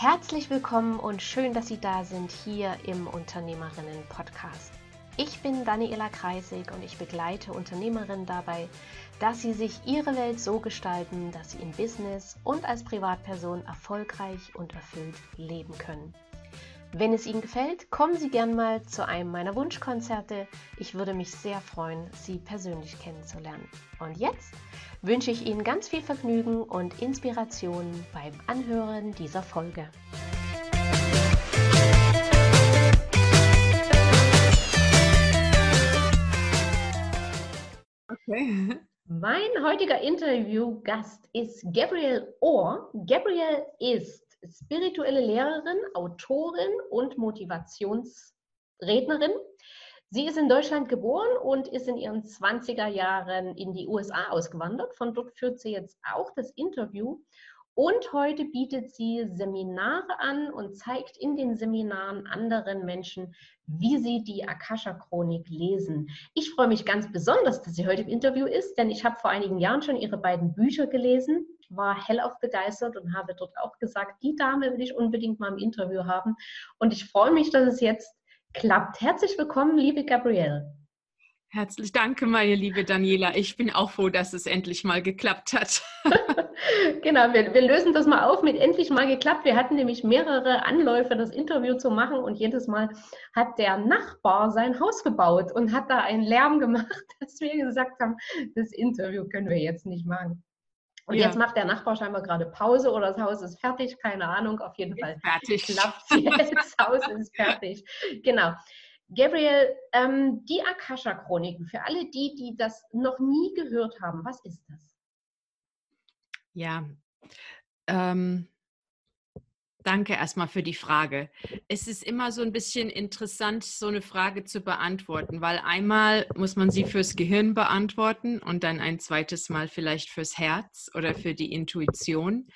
Herzlich willkommen und schön, dass Sie da sind hier im Unternehmerinnen-Podcast. Ich bin Daniela Kreisig und ich begleite Unternehmerinnen dabei, dass sie sich ihre Welt so gestalten, dass sie im Business und als Privatperson erfolgreich und erfüllt leben können. Wenn es Ihnen gefällt, kommen Sie gern mal zu einem meiner Wunschkonzerte. Ich würde mich sehr freuen, Sie persönlich kennenzulernen. Und jetzt wünsche ich Ihnen ganz viel Vergnügen und Inspiration beim Anhören dieser Folge. Okay. Mein heutiger Interviewgast ist Gabrielle Orr. Gabrielle ist spirituelle Lehrerin, Autorin und Motivationsrednerin. Sie ist in Deutschland geboren und ist in ihren 20er Jahren in die USA ausgewandert. Von dort führt sie jetzt auch das Interview. Und heute bietet sie Seminare an und zeigt in den Seminaren anderen Menschen, wie sie die Akasha-Chronik lesen. Ich freue mich ganz besonders, dass sie heute im Interview ist, denn ich habe vor einigen Jahren schon ihre beiden Bücher gelesen war hellauf begeistert und habe dort auch gesagt, die Dame will ich unbedingt mal im Interview haben. Und ich freue mich, dass es jetzt klappt. Herzlich willkommen, liebe Gabrielle. Herzlich danke, meine liebe Daniela. Ich bin auch froh, dass es endlich mal geklappt hat. genau, wir, wir, lösen das mal auf mit endlich mal geklappt. Wir hatten nämlich mehrere Anläufe, das Interview zu machen und jedes Mal hat der Nachbar sein Haus gebaut und hat da einen Lärm gemacht, dass wir gesagt haben, das Interview können wir jetzt nicht machen. Und ja. jetzt macht der Nachbar scheinbar gerade Pause oder das Haus ist fertig, keine Ahnung, auf jeden Fall. Fertig. Klappt jetzt, das Haus ist fertig. Genau. Gabriel, ähm, die Akasha-Chroniken, für alle die, die das noch nie gehört haben, was ist das? Ja, ähm, Danke erstmal für die Frage. Es ist immer so ein bisschen interessant, so eine Frage zu beantworten, weil einmal muss man sie fürs Gehirn beantworten und dann ein zweites Mal vielleicht fürs Herz oder für die Intuition.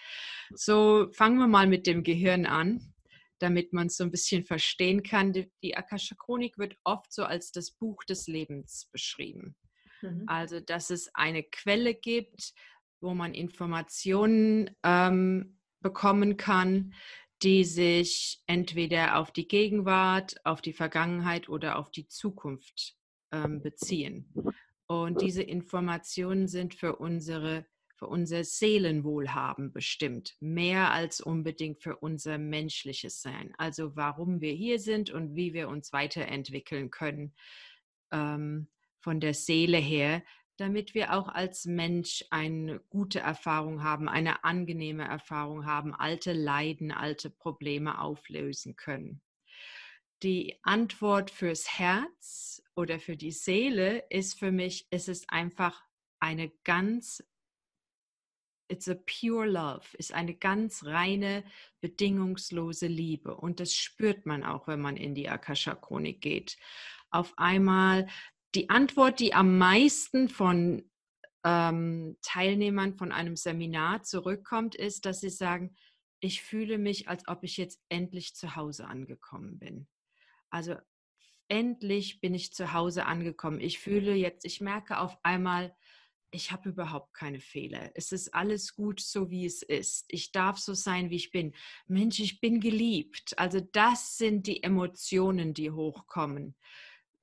So fangen wir mal mit dem Gehirn an, damit man es so ein bisschen verstehen kann. Die Akasha Chronik wird oft so als das Buch des Lebens beschrieben. Mhm. Also, dass es eine Quelle gibt, wo man Informationen ähm, bekommen kann, die sich entweder auf die Gegenwart, auf die Vergangenheit oder auf die Zukunft ähm, beziehen. Und diese Informationen sind für unsere für unser Seelenwohlhaben bestimmt, mehr als unbedingt für unser menschliches Sein. Also warum wir hier sind und wie wir uns weiterentwickeln können ähm, von der Seele her, damit wir auch als Mensch eine gute Erfahrung haben, eine angenehme Erfahrung haben, alte Leiden, alte Probleme auflösen können. Die Antwort fürs Herz oder für die Seele ist für mich, es ist einfach eine ganz, it's a pure love, ist eine ganz reine, bedingungslose Liebe. Und das spürt man auch, wenn man in die Akasha-Chronik geht. Auf einmal die Antwort, die am meisten von ähm, Teilnehmern von einem Seminar zurückkommt, ist, dass sie sagen, ich fühle mich, als ob ich jetzt endlich zu Hause angekommen bin. Also endlich bin ich zu Hause angekommen. Ich fühle jetzt, ich merke auf einmal, ich habe überhaupt keine Fehler. Es ist alles gut, so wie es ist. Ich darf so sein, wie ich bin. Mensch, ich bin geliebt. Also das sind die Emotionen, die hochkommen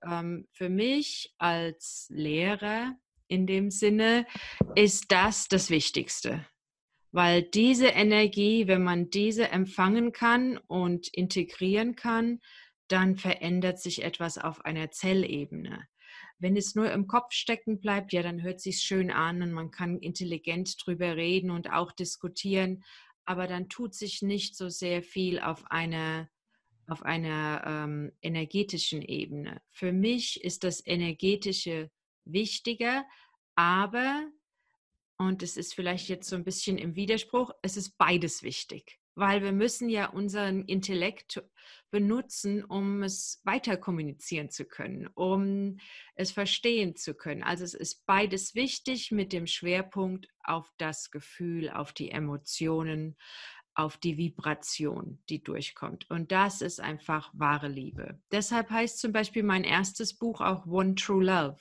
ähm, für mich als Lehrer in dem Sinne ist das das Wichtigste. Weil diese Energie, wenn man diese empfangen kann und integrieren kann, dann verändert sich etwas auf einer Zellebene. Wenn es nur im Kopf stecken bleibt, ja, dann hört sich schön an und man kann intelligent drüber reden und auch diskutieren, aber dann tut sich nicht so sehr viel auf einer auf einer ähm, energetischen Ebene. Für mich ist das Energetische wichtiger, aber, und es ist vielleicht jetzt so ein bisschen im Widerspruch, es ist beides wichtig, weil wir müssen ja unseren Intellekt benutzen, um es weiter kommunizieren zu können, um es verstehen zu können. Also es ist beides wichtig mit dem Schwerpunkt auf das Gefühl, auf die Emotionen, auf die Vibration, die durchkommt. Und das ist einfach wahre Liebe. Deshalb heißt zum Beispiel mein erstes Buch auch One True Love.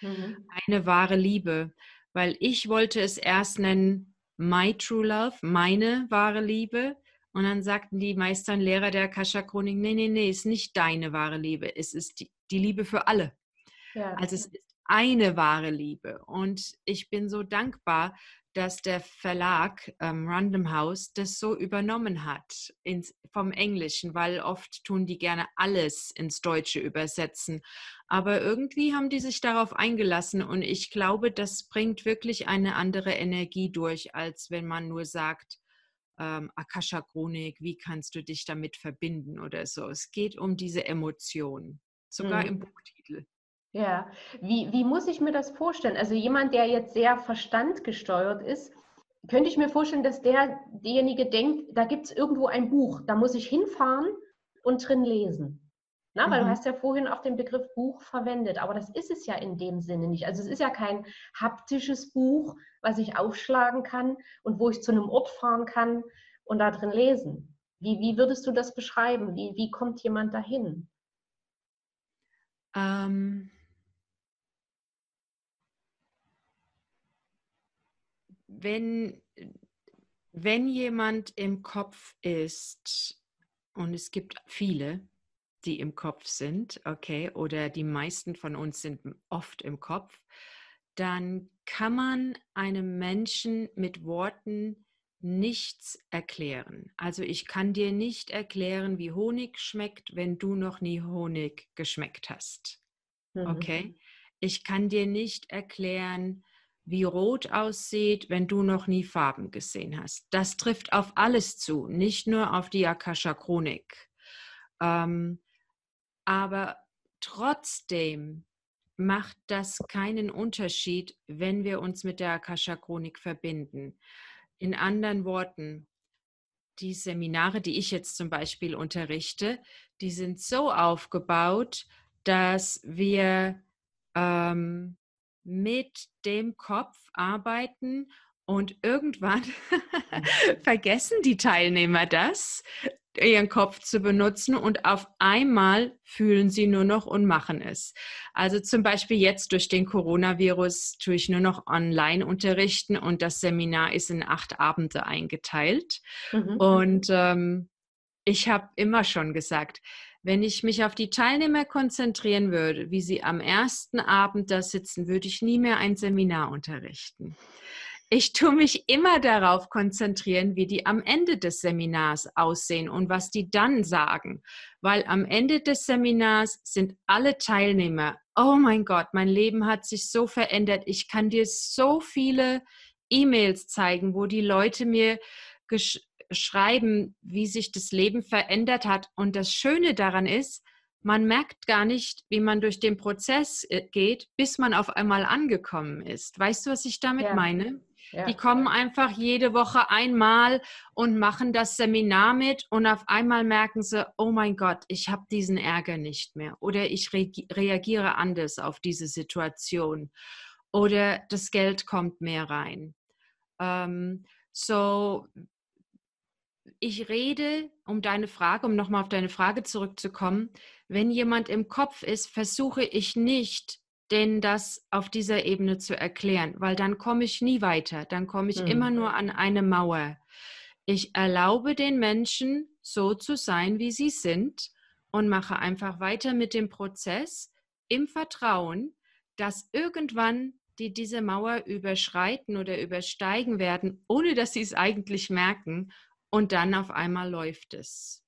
Mhm. Eine wahre Liebe, weil ich wollte es erst nennen My True Love, meine wahre Liebe. Und dann sagten die Meister und Lehrer der Akasha-Chronik, nee, nee, nee, ist nicht deine wahre Liebe, es ist die, die Liebe für alle. Ja. Also es ist eine wahre Liebe. Und ich bin so dankbar, dass der Verlag ähm, Random House das so übernommen hat ins, vom Englischen, weil oft tun die gerne alles ins Deutsche übersetzen. Aber irgendwie haben die sich darauf eingelassen und ich glaube, das bringt wirklich eine andere Energie durch, als wenn man nur sagt, ähm, Akasha Chronik, wie kannst du dich damit verbinden oder so. Es geht um diese Emotion, sogar mhm. im Buchtitel. Ja, wie, wie muss ich mir das vorstellen? Also jemand, der jetzt sehr verstandgesteuert ist, könnte ich mir vorstellen, dass der, derjenige denkt, da gibt es irgendwo ein Buch, da muss ich hinfahren und drin lesen. Na, weil mhm. du hast ja vorhin auch den Begriff Buch verwendet, aber das ist es ja in dem Sinne nicht. Also es ist ja kein haptisches Buch, was ich aufschlagen kann und wo ich zu einem Ort fahren kann und da drin lesen. Wie, wie würdest du das beschreiben? Wie, wie kommt jemand dahin? Ähm, wenn, wenn jemand im Kopf ist, und es gibt viele, die im Kopf sind, okay, oder die meisten von uns sind oft im Kopf, dann kann man einem Menschen mit Worten nichts erklären. Also ich kann dir nicht erklären, wie Honig schmeckt, wenn du noch nie Honig geschmeckt hast. Mhm. Okay? Ich kann dir nicht erklären, wie rot aussieht, wenn du noch nie Farben gesehen hast. Das trifft auf alles zu, nicht nur auf die Akasha Chronik. Ähm, aber trotzdem macht das keinen Unterschied, wenn wir uns mit der Akasha Chronik verbinden. In anderen Worten, die Seminare, die ich jetzt zum Beispiel unterrichte, die sind so aufgebaut, dass wir ähm, mit dem Kopf arbeiten und irgendwann vergessen die Teilnehmer das, ihren Kopf zu benutzen und auf einmal fühlen sie nur noch und machen es. Also zum Beispiel jetzt durch den Coronavirus tue ich nur noch online unterrichten und das Seminar ist in acht Abende eingeteilt. Mhm. Und ähm, ich habe immer schon gesagt, wenn ich mich auf die Teilnehmer konzentrieren würde, wie sie am ersten Abend da sitzen, würde ich nie mehr ein Seminar unterrichten. Ich tue mich immer darauf konzentrieren, wie die am Ende des Seminars aussehen und was die dann sagen. Weil am Ende des Seminars sind alle Teilnehmer, oh mein Gott, mein Leben hat sich so verändert. Ich kann dir so viele E-Mails zeigen, wo die Leute mir schreiben, wie sich das Leben verändert hat. Und das Schöne daran ist, man merkt gar nicht, wie man durch den Prozess äh, geht, bis man auf einmal angekommen ist. Weißt du, was ich damit ja. meine? Ja. Die kommen einfach jede Woche einmal und machen das Seminar mit und auf einmal merken sie, oh mein Gott, ich habe diesen Ärger nicht mehr oder ich re reagiere anders auf diese Situation oder das Geld kommt mehr rein. Ähm, so, ich rede, um deine Frage, um nochmal auf deine Frage zurückzukommen, wenn jemand im Kopf ist, versuche ich nicht, denen das auf dieser Ebene zu erklären, weil dann komme ich nie weiter, dann komme ich mhm. immer nur an eine Mauer. Ich erlaube den Menschen so zu sein, wie sie sind und mache einfach weiter mit dem Prozess im Vertrauen, dass irgendwann die diese Mauer überschreiten oder übersteigen werden, ohne dass sie es eigentlich merken und dann auf einmal läuft es.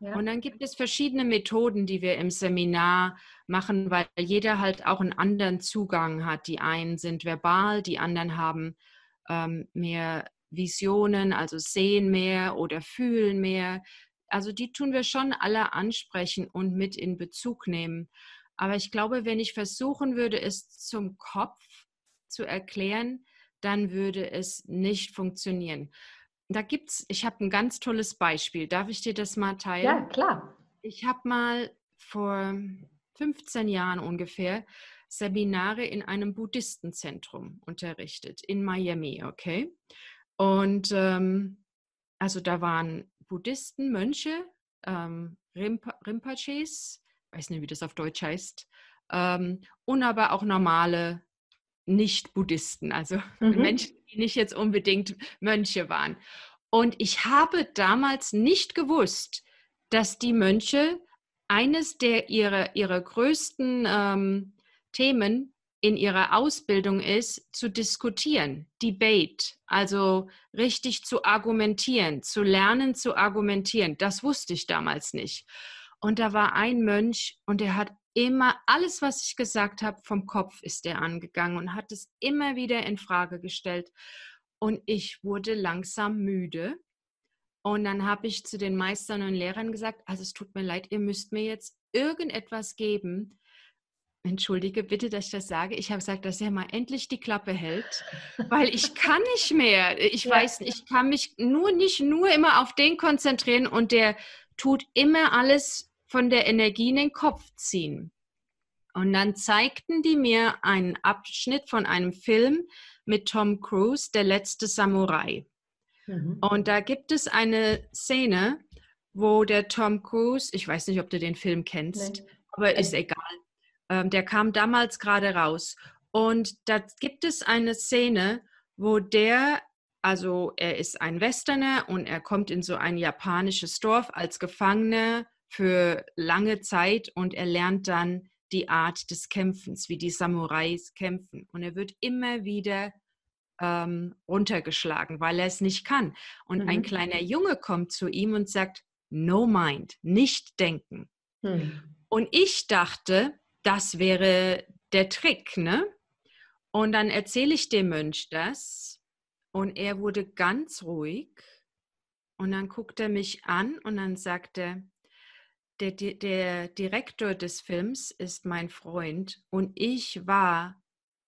Ja. Und dann gibt es verschiedene Methoden, die wir im Seminar machen, weil jeder halt auch einen anderen Zugang hat. Die einen sind verbal, die anderen haben ähm, mehr Visionen, also sehen mehr oder fühlen mehr. Also die tun wir schon alle ansprechen und mit in Bezug nehmen. Aber ich glaube, wenn ich versuchen würde, es zum Kopf zu erklären, dann würde es nicht funktionieren. Da gibt's, ich habe ein ganz tolles Beispiel. Darf ich dir das mal teilen? Ja, klar. Ich habe mal vor 15 Jahren ungefähr Seminare in einem Buddhistenzentrum unterrichtet in Miami, okay? Und ähm, also da waren Buddhisten, Mönche, ähm, Rimpa, Rinpoches, weiß nicht, wie das auf Deutsch heißt, ähm, und aber auch normale Nicht-Buddhisten, also mhm. Menschen, die nicht jetzt unbedingt Mönche waren. Und ich habe damals nicht gewusst, dass die Mönche eines der ihrer, ihrer größten ähm, Themen in ihrer Ausbildung ist, zu diskutieren, Debate, also richtig zu argumentieren, zu lernen zu argumentieren. Das wusste ich damals nicht. Und da war ein Mönch und der hat immer alles, was ich gesagt habe, vom Kopf ist er angegangen und hat es immer wieder in Frage gestellt. Und ich wurde langsam müde. Und dann habe ich zu den Meistern und Lehrern gesagt, also es tut mir leid, ihr müsst mir jetzt irgendetwas geben, Entschuldige bitte, dass ich das sage. Ich habe gesagt, dass er mal endlich die Klappe hält, weil ich kann nicht mehr. Ich ja. weiß, ich kann mich nur nicht nur immer auf den konzentrieren und der tut immer alles von der Energie in den Kopf ziehen. Und dann zeigten die mir einen Abschnitt von einem Film mit Tom Cruise, Der letzte Samurai. Mhm. Und da gibt es eine Szene, wo der Tom Cruise, ich weiß nicht, ob du den Film kennst, nee. aber ist egal ähm, der kam damals gerade raus. Und da gibt es eine Szene, wo der, also er ist ein Westerner und er kommt in so ein japanisches Dorf als Gefangener für lange Zeit und er lernt dann die Art des Kämpfens, wie die Samurais kämpfen. Und er wird immer wieder ähm, runtergeschlagen, weil er es nicht kann. Und mhm. ein kleiner Junge kommt zu ihm und sagt, no mind, nicht denken. Mhm. Und ich dachte, das wäre der Trick, ne? Und dann erzähle ich dem Mönch das und er wurde ganz ruhig und dann guckt er mich an und dann sagt er, der, der Direktor des Films ist mein Freund und ich war,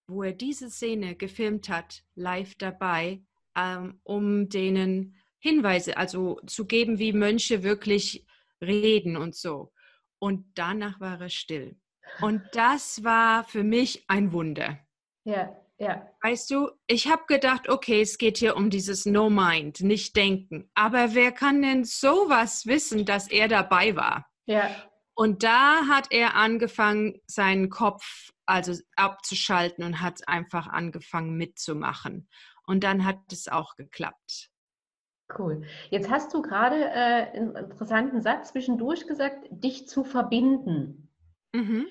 wo er diese Szene gefilmt hat, live dabei, ähm, um denen Hinweise, also zu geben, wie Mönche wirklich reden und so. Und danach war er still. Und das war für mich ein Wunder. Ja, ja. Weißt du, ich habe gedacht, okay, es geht hier um dieses No Mind, nicht denken. Aber wer kann denn sowas wissen, dass er dabei war? Ja. Und da hat er angefangen, seinen Kopf also abzuschalten und hat einfach angefangen mitzumachen. Und dann hat es auch geklappt. Cool. Jetzt hast du gerade äh, einen interessanten Satz zwischendurch gesagt, dich zu verbinden. Mhm.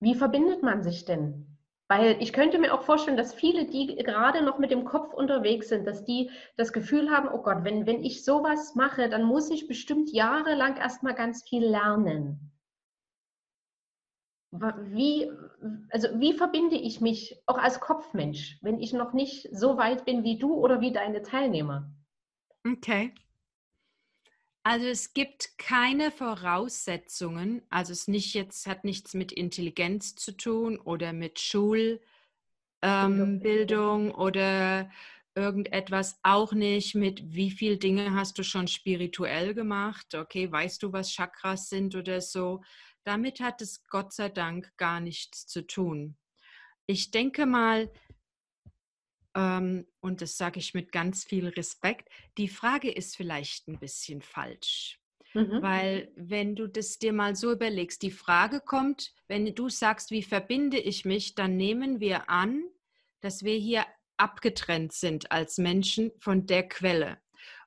Wie verbindet man sich denn? Weil ich könnte mir auch vorstellen, dass viele, die gerade noch mit dem Kopf unterwegs sind, dass die das Gefühl haben, oh Gott, wenn, wenn ich sowas mache, dann muss ich bestimmt jahrelang erstmal ganz viel lernen. Wie, also wie verbinde ich mich auch als Kopfmensch, wenn ich noch nicht so weit bin wie du oder wie deine Teilnehmer? Okay. Also es gibt keine Voraussetzungen, also es nicht jetzt hat nichts mit Intelligenz zu tun oder mit Schulbildung ähm, oder irgendetwas, auch nicht mit wie viele Dinge hast du schon spirituell gemacht, okay, weißt du, was Chakras sind oder so. Damit hat es Gott sei Dank gar nichts zu tun. Ich denke mal, ähm, und das sage ich mit ganz viel Respekt, die Frage ist vielleicht ein bisschen falsch. Mhm. Weil wenn du das dir mal so überlegst, die Frage kommt, wenn du sagst, wie verbinde ich mich, dann nehmen wir an, dass wir hier abgetrennt sind als Menschen von der Quelle.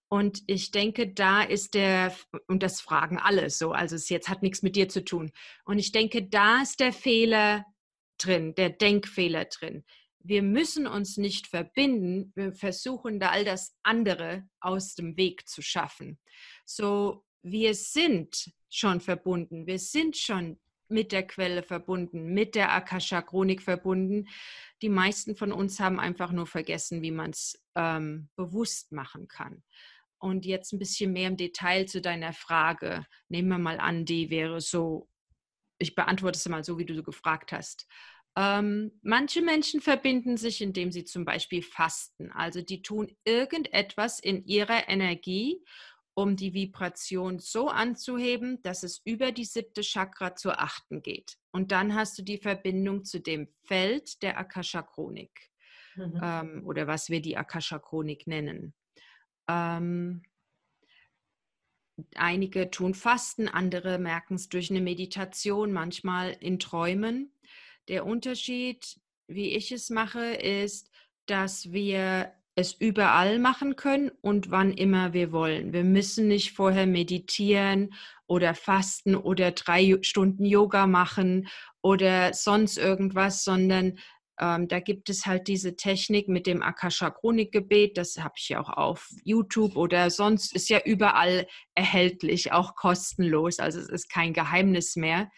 Und ich denke, da ist der, und das fragen alle so, also es jetzt hat nichts mit dir zu tun. Und ich denke, da ist der Fehler drin, der Denkfehler drin wir müssen uns nicht verbinden, wir versuchen da all das andere aus dem Weg zu schaffen. So, wir sind schon verbunden, wir sind schon mit der Quelle verbunden, mit der Akasha-Chronik verbunden. Die meisten von uns haben einfach nur vergessen, wie man es ähm, bewusst machen kann. Und jetzt ein bisschen mehr im Detail zu deiner Frage. Nehmen wir mal an, die wäre so, ich beantworte es mal so, wie du so gefragt hast. Ähm, manche Menschen verbinden sich, indem sie zum Beispiel fasten. Also die tun irgendetwas in ihrer Energie, um die Vibration so anzuheben, dass es über die siebte Chakra zur achten geht. Und dann hast du die Verbindung zu dem Feld der Akasha-Chronik mhm. ähm, oder was wir die Akasha-Chronik nennen. Ähm, einige tun Fasten, andere merken es durch eine Meditation, manchmal in Träumen. Der Unterschied, wie ich es mache, ist, dass wir es überall machen können und wann immer wir wollen. Wir müssen nicht vorher meditieren oder fasten oder drei Stunden Yoga machen oder sonst irgendwas, sondern ähm, da gibt es halt diese Technik mit dem Akasha Chronikgebet, das habe ich ja auch auf YouTube oder sonst ist ja überall erhältlich, auch kostenlos, also es ist kein Geheimnis mehr.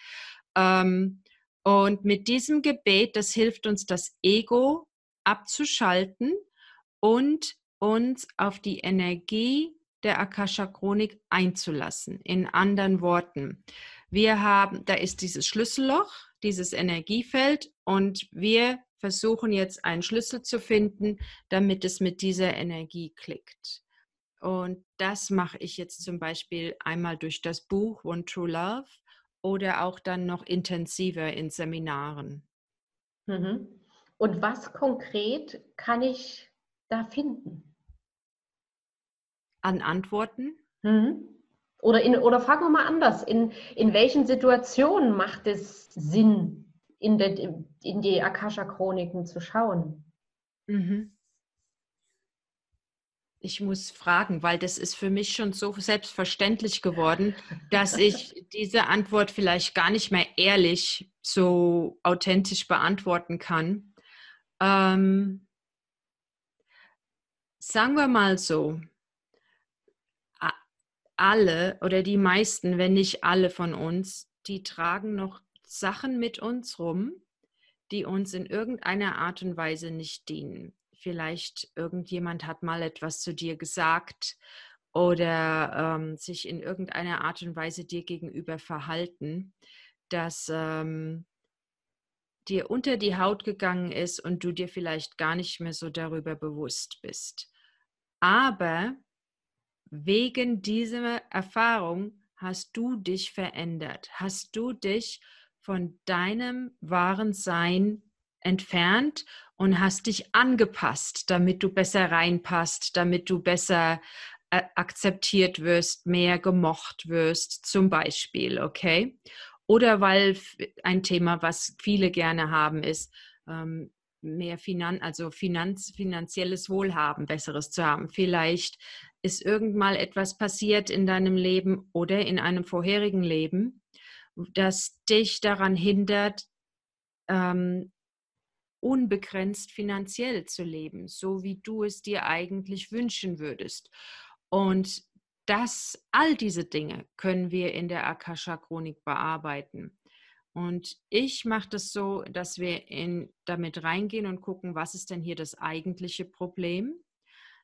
Ähm, und mit diesem Gebet, das hilft uns, das Ego abzuschalten und uns auf die Energie der Akasha Chronik einzulassen. In anderen Worten, wir haben, da ist dieses Schlüsselloch, dieses Energiefeld und wir versuchen jetzt einen Schlüssel zu finden, damit es mit dieser Energie klickt. Und das mache ich jetzt zum Beispiel einmal durch das Buch One True Love oder auch dann noch intensiver in Seminaren. Mhm. Und was konkret kann ich da finden? An Antworten? Mhm. Oder, in, oder fragen wir mal anders, in, in welchen Situationen macht es Sinn, in, de, in die Akasha-Chroniken zu schauen. Mhm. Ich muss fragen, weil das ist für mich schon so selbstverständlich geworden, dass ich diese Antwort vielleicht gar nicht mehr ehrlich so authentisch beantworten kann. Ähm, sagen wir mal so, alle oder die meisten, wenn nicht alle von uns, die tragen noch Sachen mit uns rum, die uns in irgendeiner Art und Weise nicht dienen. Vielleicht irgendjemand hat mal etwas zu dir gesagt oder ähm, sich in irgendeiner Art und Weise dir gegenüber verhalten, dass ähm, dir unter die Haut gegangen ist und du dir vielleicht gar nicht mehr so darüber bewusst bist. Aber wegen dieser Erfahrung hast du dich verändert, hast du dich von deinem wahren Sein entfernt und hast dich angepasst, damit du besser reinpasst, damit du besser äh, akzeptiert wirst, mehr gemocht wirst, zum Beispiel, okay? Oder weil ein Thema, was viele gerne haben, ist, ähm, mehr Finan also Finanz finanzielles Wohlhaben, besseres zu haben. Vielleicht ist irgendwann etwas passiert in deinem Leben oder in einem vorherigen Leben, das dich daran hindert, ähm, unbegrenzt finanziell zu leben, so wie du es dir eigentlich wünschen würdest. Und das, all diese Dinge können wir in der Akasha-Chronik bearbeiten. Und ich mache das so, dass wir in, damit reingehen und gucken, was ist denn hier das eigentliche Problem?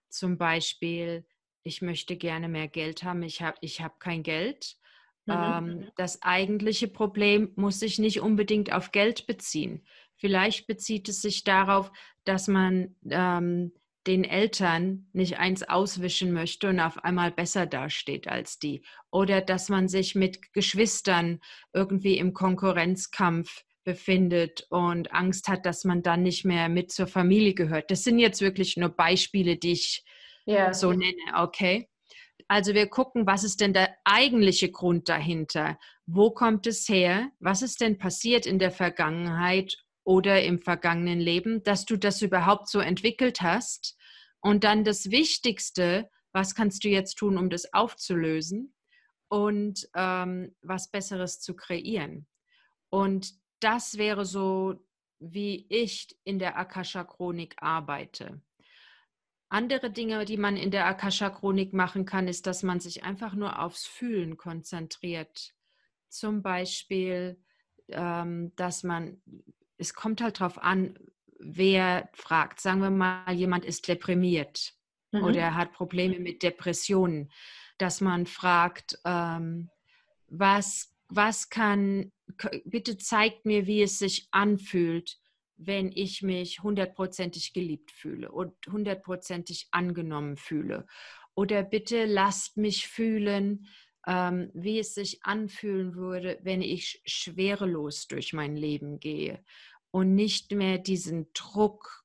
Zum Beispiel, ich möchte gerne mehr Geld haben, ich habe ich hab kein Geld. Mhm. Ähm, das eigentliche Problem muss sich nicht unbedingt auf Geld beziehen. Vielleicht bezieht es sich darauf, dass man ähm, den Eltern nicht eins auswischen möchte und auf einmal besser dasteht als die. Oder dass man sich mit Geschwistern irgendwie im Konkurrenzkampf befindet und Angst hat, dass man dann nicht mehr mit zur Familie gehört. Das sind jetzt wirklich nur Beispiele, die ich ja. so nenne, okay? Also wir gucken, was ist denn der eigentliche Grund dahinter? Wo kommt es her? Was ist denn passiert in der Vergangenheit oder im vergangenen Leben, dass du das überhaupt so entwickelt hast? Und dann das Wichtigste, was kannst du jetzt tun, um das aufzulösen und ähm, was Besseres zu kreieren? Und das wäre so, wie ich in der Akasha-Chronik arbeite. Andere Dinge, die man in der Akasha-Chronik machen kann, ist, dass man sich einfach nur aufs Fühlen konzentriert. Zum Beispiel, ähm, dass man, es kommt halt darauf an, wer fragt. Sagen wir mal, jemand ist deprimiert mhm. oder hat Probleme mit Depressionen, dass man fragt, ähm, was, was kann, bitte zeigt mir, wie es sich anfühlt, wenn ich mich hundertprozentig geliebt fühle und hundertprozentig angenommen fühle. Oder bitte lasst mich fühlen, ähm, wie es sich anfühlen würde, wenn ich schwerelos durch mein Leben gehe und nicht mehr diesen Druck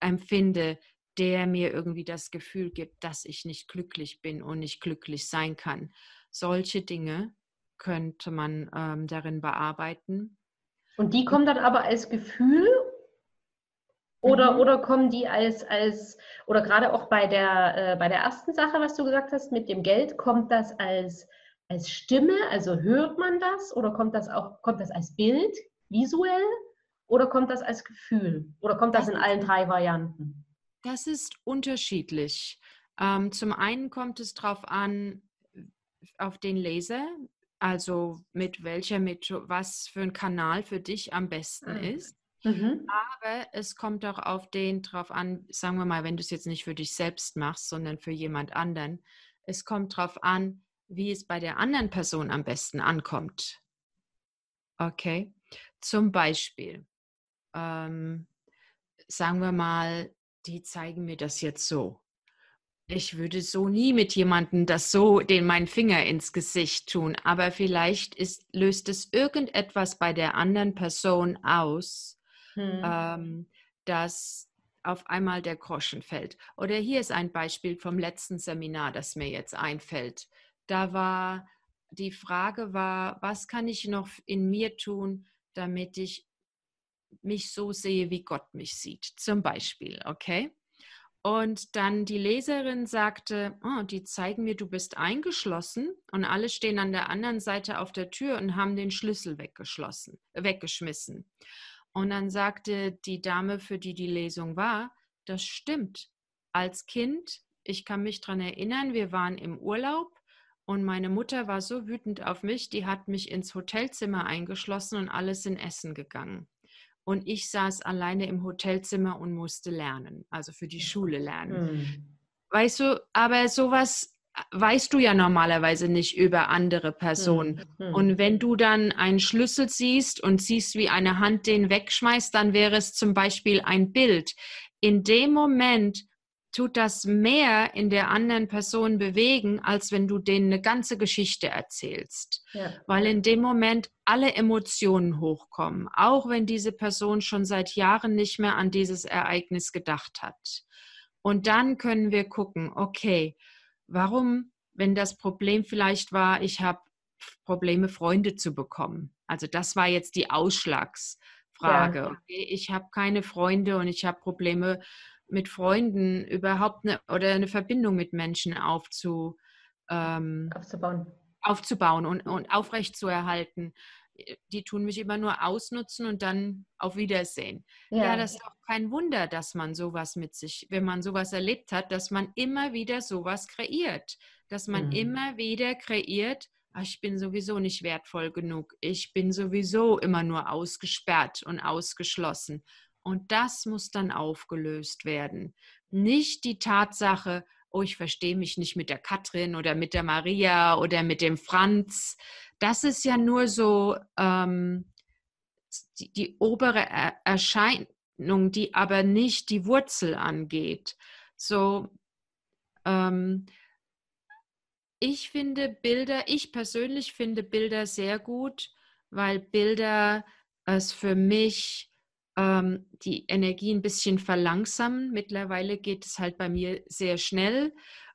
empfinde, der mir irgendwie das Gefühl gibt, dass ich nicht glücklich bin und nicht glücklich sein kann. Solche Dinge könnte man ähm, darin bearbeiten. Und die kommen dann aber als Gefühl Oder, mhm. oder kommen die als, als oder gerade auch bei der, äh, bei der ersten Sache, was du gesagt hast, mit dem Geld, kommt das als, als Stimme, also hört man das oder kommt das auch, kommt das als Bild, visuell oder kommt das als Gefühl? Oder kommt das, in allen drei Varianten? Das ist unterschiedlich. Ähm, zum einen kommt es darauf an, auf den Leser, also mit welcher Methode, was für ein Kanal für dich am besten ah. ist. Mhm. Aber es kommt auch auf den drauf an, sagen wir mal, wenn du es jetzt nicht für dich selbst machst, sondern für jemand anderen. Es kommt darauf an, wie es bei der anderen Person am besten ankommt. Okay. Zum Beispiel, ähm, sagen wir mal, die zeigen mir das jetzt so. Ich würde so nie mit jemandem das so, den meinen Finger ins Gesicht tun, aber vielleicht ist, löst es irgendetwas bei der anderen Person aus, hm. ähm, dass auf einmal der Groschen fällt. Oder hier ist ein Beispiel vom letzten Seminar, das mir jetzt einfällt. Da war die Frage war, was kann ich noch in mir tun, damit ich mich so sehe, wie Gott mich sieht, zum Beispiel, okay? Und dann die Leserin sagte, oh, die zeigen mir, du bist eingeschlossen und alle stehen an der anderen Seite auf der Tür und haben den Schlüssel weggeschlossen, weggeschmissen. Und dann sagte die Dame, für die die Lesung war, das stimmt. Als Kind, ich kann mich daran erinnern, wir waren im Urlaub und meine Mutter war so wütend auf mich, die hat mich ins Hotelzimmer eingeschlossen und alles in Essen gegangen und ich saß alleine im Hotelzimmer und musste lernen, also für die Schule lernen. Mhm. Weißt du, aber sowas weißt du ja normalerweise nicht über andere Personen. Mhm. Und wenn du dann einen Schlüssel siehst und siehst, wie eine Hand den wegschmeißt, dann wäre es zum Beispiel ein Bild. In dem Moment tut das mehr in der anderen Person bewegen, als wenn du denen eine ganze Geschichte erzählst. Ja. Weil in dem Moment alle Emotionen hochkommen, auch wenn diese Person schon seit Jahren nicht mehr an dieses Ereignis gedacht hat. Und dann können wir gucken, okay, warum, wenn das Problem vielleicht war, ich habe Probleme, Freunde zu bekommen. Also das war jetzt die Ausschlagsfrage. Ja. Okay, ich habe keine Freunde und ich habe Probleme, mit Freunden überhaupt eine oder eine Verbindung mit Menschen aufzu, ähm, aufzubauen. aufzubauen und, und aufrechtzuerhalten. Die tun mich immer nur ausnutzen und dann auf Wiedersehen. Ja. ja, das ist auch kein Wunder, dass man sowas mit sich, wenn man sowas erlebt hat, dass man immer wieder sowas kreiert. Dass man mhm. immer wieder kreiert, ach, ich bin sowieso nicht wertvoll genug. Ich bin sowieso immer nur ausgesperrt und ausgeschlossen. Und das muss dann aufgelöst werden. Nicht die Tatsache, oh, ich verstehe mich nicht mit der Katrin oder mit der Maria oder mit dem Franz. Das ist ja nur so ähm, die, die, obere er Erscheinung, die aber nicht die Wurzel angeht. So, ähm, ich finde Bilder, ich persönlich finde Bilder sehr gut, weil Bilder es für mich ähm, die Energie ein bisschen verlangsamen. Mittlerweile geht es halt bei mir sehr schnell.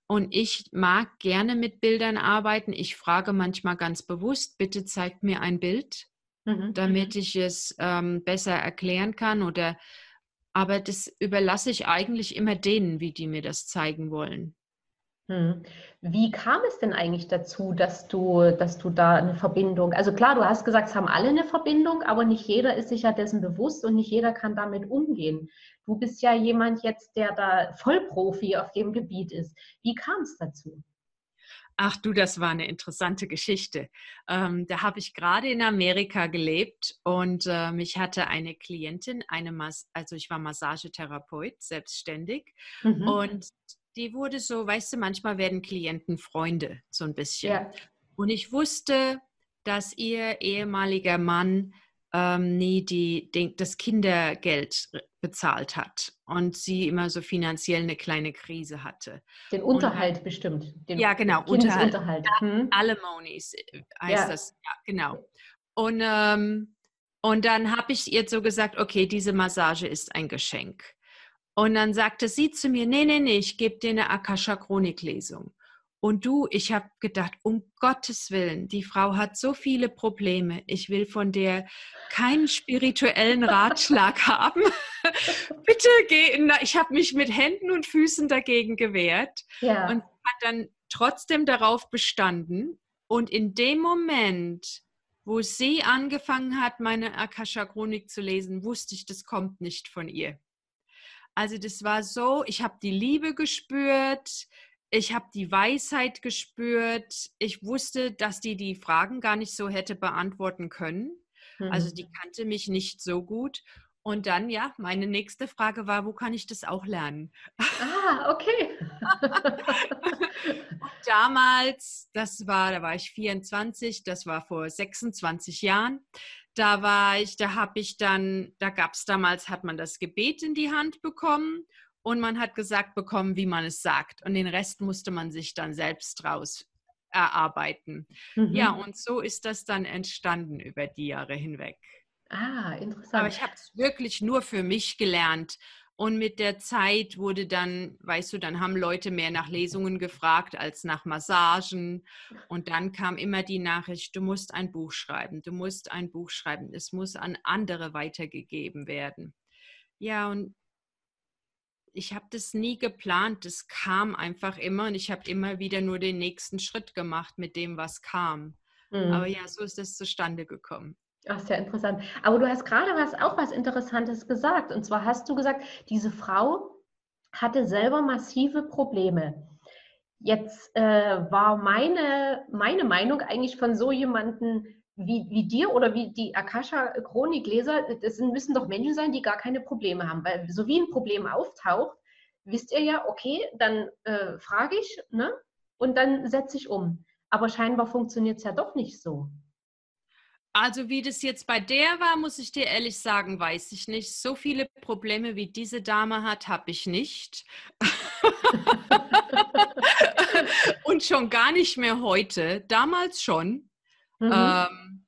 Und ich mag gerne mit Bildern arbeiten. Ich frage manchmal ganz bewusst, bitte zeigt mir ein Bild, mhm. damit mhm. ich es ähm, besser erklären kann. Oder aber das überlasse ich eigentlich immer denen, wie die mir das zeigen wollen. Hm. Wie kam es denn eigentlich dazu, dass du, dass du da eine Verbindung, also klar, du hast gesagt, es haben alle eine Verbindung, aber nicht jeder ist sich ja dessen bewusst und nicht jeder kann damit umgehen. Du bist ja jemand jetzt, der da Vollprofi auf dem Gebiet ist. Wie kam es dazu? Ach du, das war eine interessante Geschichte. Ähm, da habe ich gerade in Amerika gelebt und ähm, ich hatte eine Klientin, eine Mas also ich war Massagetherapeut, selbstständig. Mhm. Und die wurde so, weißt du, manchmal werden Klienten Freunde, so ein bisschen. Ja. Und ich wusste, dass ihr ehemaliger Mann ähm, nie die, den, das Kindergeld bezahlt hat und sie immer so finanziell eine kleine Krise hatte. Den Unterhalt und, bestimmt. Den ja, genau. Unterhalt. Unterhalt. Hm? Alimonies äh, heißt ja. das. Ja, genau. Und, ähm, und dann habe ich ihr so gesagt, okay, diese Massage ist ein Geschenk. Und dann sagte sie zu mir, nee, nee, nee, ich gebe dir eine Akasha-Chronik-Lesung. Und du, ich habe gedacht, um Gottes Willen, die Frau hat so viele Probleme. Ich will von der keinen spirituellen Ratschlag haben. Bitte geh. Na, ich habe mich mit Händen und Füßen dagegen gewehrt ja. und hat dann trotzdem darauf bestanden. Und in dem Moment, wo sie angefangen hat, meine Akasha-Chronik zu lesen, wusste ich, das kommt nicht von ihr. Also das war so, ich habe die Liebe gespürt, ich habe die Weisheit gespürt. Ich wusste, dass die die Fragen gar nicht so hätte beantworten können. Also mhm. Also die kannte mich nicht so gut. Und dann, ja, meine nächste Frage war, wo kann ich das auch lernen? Ah, okay. damals, das war, da war ich 24, das war vor 26 Jahren. Da war ich, da habe ich dann, da gab es damals, hat man das Gebet in die Hand bekommen und man hat gesagt bekommen, wie man es sagt. Und den Rest musste man sich dann selbst draus erarbeiten. Mhm. Ja, und so ist das dann entstanden über die Jahre hinweg. Ah, interessant. Aber ich habe es wirklich nur für mich gelernt. Und mit der Zeit wurde dann, weißt du, dann haben Leute mehr nach Lesungen gefragt als nach Massagen. Und dann kam immer die Nachricht, du musst ein Buch schreiben, du musst ein Buch schreiben, es muss an andere weitergegeben werden. Ja, und ich habe das nie geplant, das kam einfach immer und ich habe immer wieder nur den nächsten Schritt gemacht mit dem, was kam. Mhm. Aber ja, so ist es zustande gekommen. Ach, sehr interessant. Aber du hast gerade was auch was Interessantes gesagt. Und zwar hast du gesagt, diese Frau hatte selber massive Probleme. Jetzt äh, war meine, meine Meinung eigentlich von so jemandem wie, wie dir oder wie die Akasha-Chronikleser, das müssen doch Menschen sein, die gar keine Probleme haben. Weil so wie ein Problem auftaucht, wisst ihr ja, okay, dann äh, frage ich ne? und dann setze ich um. Aber scheinbar funktioniert es ja doch nicht so. Also wie das jetzt bei der war, muss ich dir ehrlich sagen, weiß ich nicht. So viele Probleme wie diese Dame hat, habe ich nicht. und schon gar nicht mehr heute. Damals schon. Mhm. Ähm,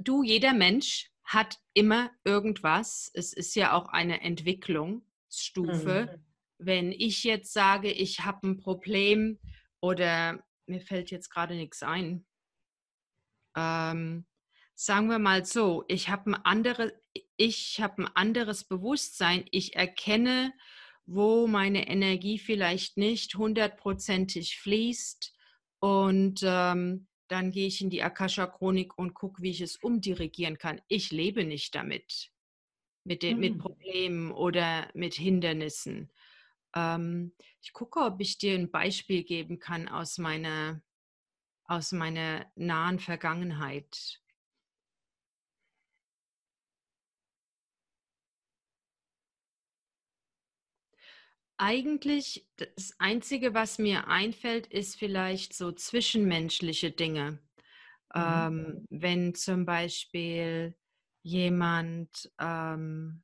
du, jeder Mensch hat immer irgendwas. Es ist ja auch eine Entwicklungsstufe. Mhm. Wenn ich jetzt sage, ich habe ein Problem oder mir fällt jetzt gerade nichts ein. Ähm, sagen wir mal so, ich habe ein, andere, ich hab ein anderes Bewusstsein. Ich erkenne, wo meine Energie vielleicht nicht hundertprozentig fließt und ähm, dann gehe ich in die Akasha-Chronik und gucke, wie ich es umdirigieren kann. Ich lebe nicht damit, mit, den, mhm. mit Problemen oder mit Hindernissen. Ähm, ich gucke, ob ich dir ein Beispiel geben kann aus meiner, aus meiner nahen Vergangenheit. Eigentlich das Einzige, was mir einfällt, ist vielleicht so zwischenmenschliche Dinge. Mhm. Ähm, wenn zum Beispiel jemand, ähm,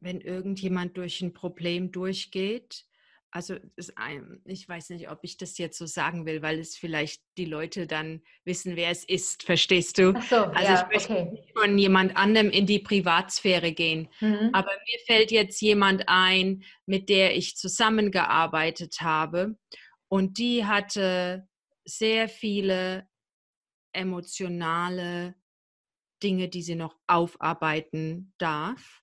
wenn irgendjemand durch ein Problem durchgeht also ein, ich weiß nicht, ob ich das jetzt so sagen will, weil es vielleicht die Leute dann wissen, wer es ist, verstehst du? So, also ja, ich möchte okay. nicht von jemand anderem in die Privatsphäre gehen. Mhm. Aber mir fällt jetzt jemand ein, mit der ich zusammengearbeitet habe und die hatte sehr viele emotionale Dinge, die sie noch aufarbeiten darf.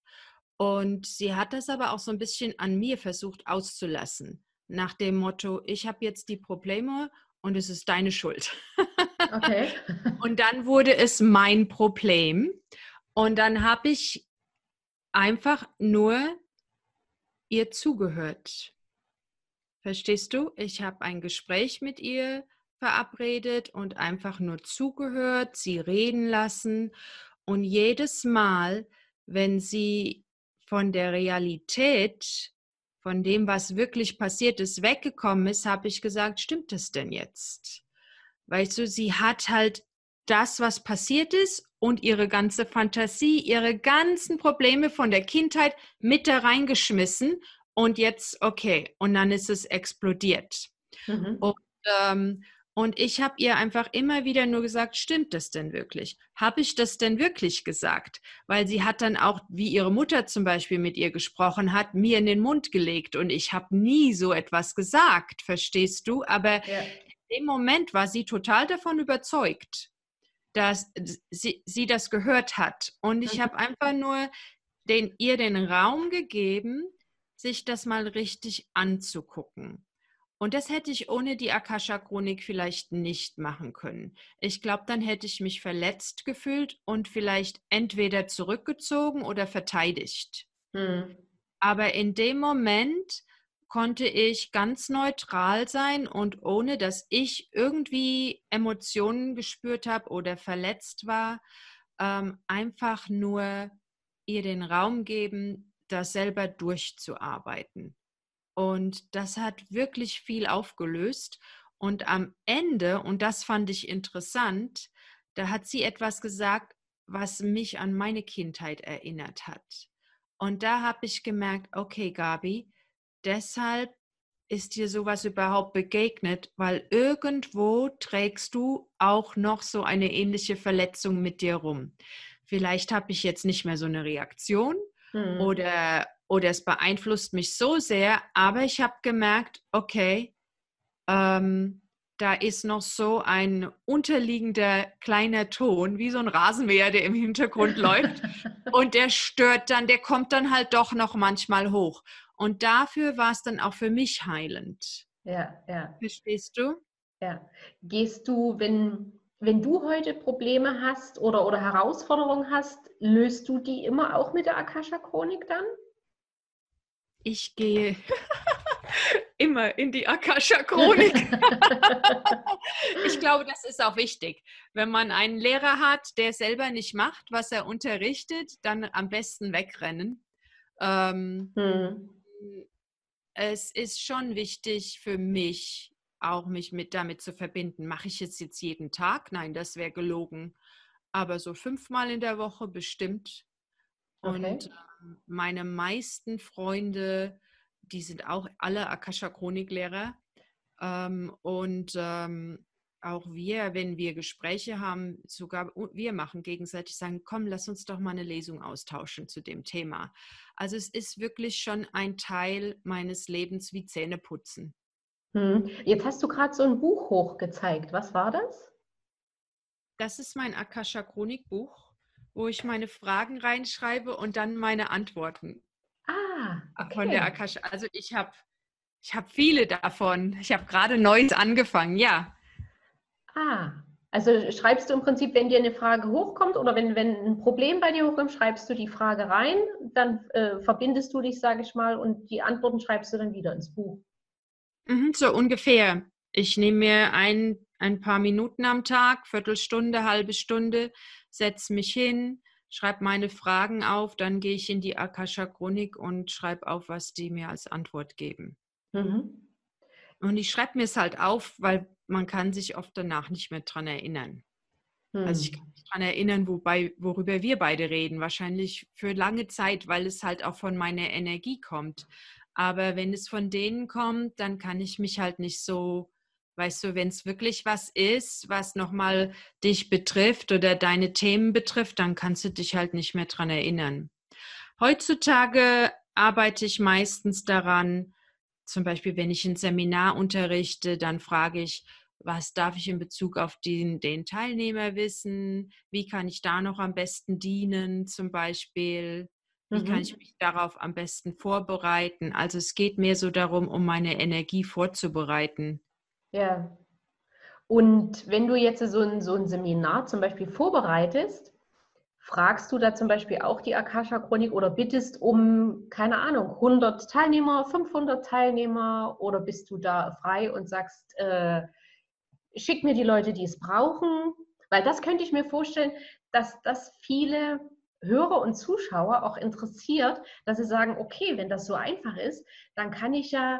Und sie hat das aber auch so ein bisschen an mir versucht auszulassen. Nach dem Motto, ich habe jetzt die Probleme und es ist deine Schuld. Okay. und dann wurde es mein Problem. Und dann habe ich einfach nur ihr zugehört. Verstehst du? Ich habe ein Gespräch mit ihr verabredet und einfach nur zugehört, sie reden lassen. Und jedes Mal, wenn sie von der Realität, von dem, was wirklich passiert ist, weggekommen ist, habe ich gesagt, stimmt das denn jetzt? Weißt du, sie hat halt das, was passiert ist und ihre ganze Fantasie, ihre ganzen Probleme von der Kindheit mit da reingeschmissen und jetzt, okay, und dann ist es explodiert. Mhm. Und, ähm, Und ich habe ihr einfach immer wieder nur gesagt, stimmt das denn wirklich? Habe ich das denn wirklich gesagt? Weil sie hat dann auch, wie ihre Mutter zum Beispiel mit ihr gesprochen hat, mir in den Mund gelegt und ich habe nie so etwas gesagt, verstehst du? Aber ja. in dem Moment war sie total davon überzeugt, dass sie, sie das gehört hat. Und ich mhm. habe einfach nur den, ihr den Raum gegeben, sich das mal richtig anzugucken. Und das hätte ich ohne die Akasha-Chronik vielleicht nicht machen können. Ich glaube, dann hätte ich mich verletzt gefühlt und vielleicht entweder zurückgezogen oder verteidigt. Hm. Aber in dem Moment konnte ich ganz neutral sein und ohne dass ich irgendwie Emotionen gespürt habe oder verletzt war, ähm, einfach nur ihr den Raum geben, das selber durchzuarbeiten. Und das hat wirklich viel aufgelöst. Und am Ende, und das fand ich interessant, da hat sie etwas gesagt, was mich an meine Kindheit erinnert hat. Und da habe ich gemerkt, okay, Gabi, deshalb ist dir sowas überhaupt begegnet, weil irgendwo trägst du auch noch so eine ähnliche Verletzung mit dir rum. Vielleicht habe ich jetzt nicht mehr so eine Reaktion mhm. oder oder es beeinflusst mich so sehr, aber ich habe gemerkt, okay, ähm, da ist noch so ein unterliegender kleiner Ton, wie so ein Rasenmäher, der im Hintergrund läuft. Und der stört dann, der kommt dann halt doch noch manchmal hoch. Und dafür war es dann auch für mich heilend. Ja, ja. Verstehst du? Ja. Gehst du, wenn, wenn du heute Probleme hast oder, oder Herausforderungen hast, löst du die immer auch mit der Akasha-Chronik dann? Ich gehe immer in die Akasha-Chronik. ich glaube, das ist auch wichtig. Wenn man einen Lehrer hat, der selber nicht macht, was er unterrichtet, dann am besten wegrennen. Ähm, hm. Es ist schon wichtig für mich, auch mich mit damit zu verbinden. Mache ich es jetzt jeden Tag? Nein, das wäre gelogen. Aber so fünfmal in der Woche bestimmt. Und okay meine meisten Freunde, die sind auch alle Akasha-Chroniklehrer. Ähm, und ähm, auch wir, wenn wir Gespräche haben, sogar wir machen gegenseitig sagen, komm, lass uns doch mal eine Lesung austauschen zu dem Thema. Also es ist wirklich schon ein Teil meines Lebens wie Zähneputzen. Hm. Jetzt hast du gerade so ein Buch hochgezeigt. Was war das? Das ist mein Akasha Chronik Buch wo ich meine Fragen reinschreibe und dann meine Antworten. Ah, okay. Von der Akasha. Also ich habe ich hab viele davon. Ich habe gerade Neues angefangen, ja. Ah, also schreibst du im Prinzip, wenn dir eine Frage hochkommt oder wenn, wenn ein Problem bei dir hochkommt, schreibst du die Frage rein, dann äh, verbindest du dich, sage ich mal, und die Antworten schreibst du dann wieder ins Buch. Mhm, so ungefähr. Ich nehme mir ein, ein paar Minuten am Tag, Viertelstunde, halbe Stunde, setze mich hin, schreibe meine Fragen auf, dann gehe ich in die Akasha Chronik und schreibe auf, was die mir als Antwort geben. Mhm. Und ich schreibe mir es halt auf, weil man kann sich oft danach nicht mehr dran erinnern. Mhm. Also ich kann mich daran erinnern, wobei, worüber wir beide reden. Wahrscheinlich für lange Zeit, weil es halt auch von meiner Energie kommt. Aber wenn es von denen kommt, dann kann ich mich halt nicht so Weißt du, wenn es wirklich was ist, was nochmal dich betrifft oder deine Themen betrifft, dann kannst du dich halt nicht mehr dran erinnern. Heutzutage arbeite ich meistens daran, zum Beispiel, wenn ich ein Seminar unterrichte, dann frage ich, was darf ich in Bezug auf den, den Teilnehmer wissen? Wie kann ich da noch am besten dienen, zum Beispiel? Wie mhm. kann ich mich darauf am besten vorbereiten? Also es geht mehr so darum, um meine Energie vorzubereiten. Ja. Und wenn du jetzt so ein, so ein Seminar zum Beispiel vorbereitest, fragst du da zum Beispiel auch die Akasha-Chronik oder bittest um, keine Ahnung, 100 Teilnehmer, 500 Teilnehmer oder bist du da frei und sagst, äh, schick mir die Leute, die es brauchen? Weil das könnte ich mir vorstellen, dass das viele Hörer und Zuschauer auch interessiert, dass sie sagen, okay, wenn das so einfach ist, dann kann ich ja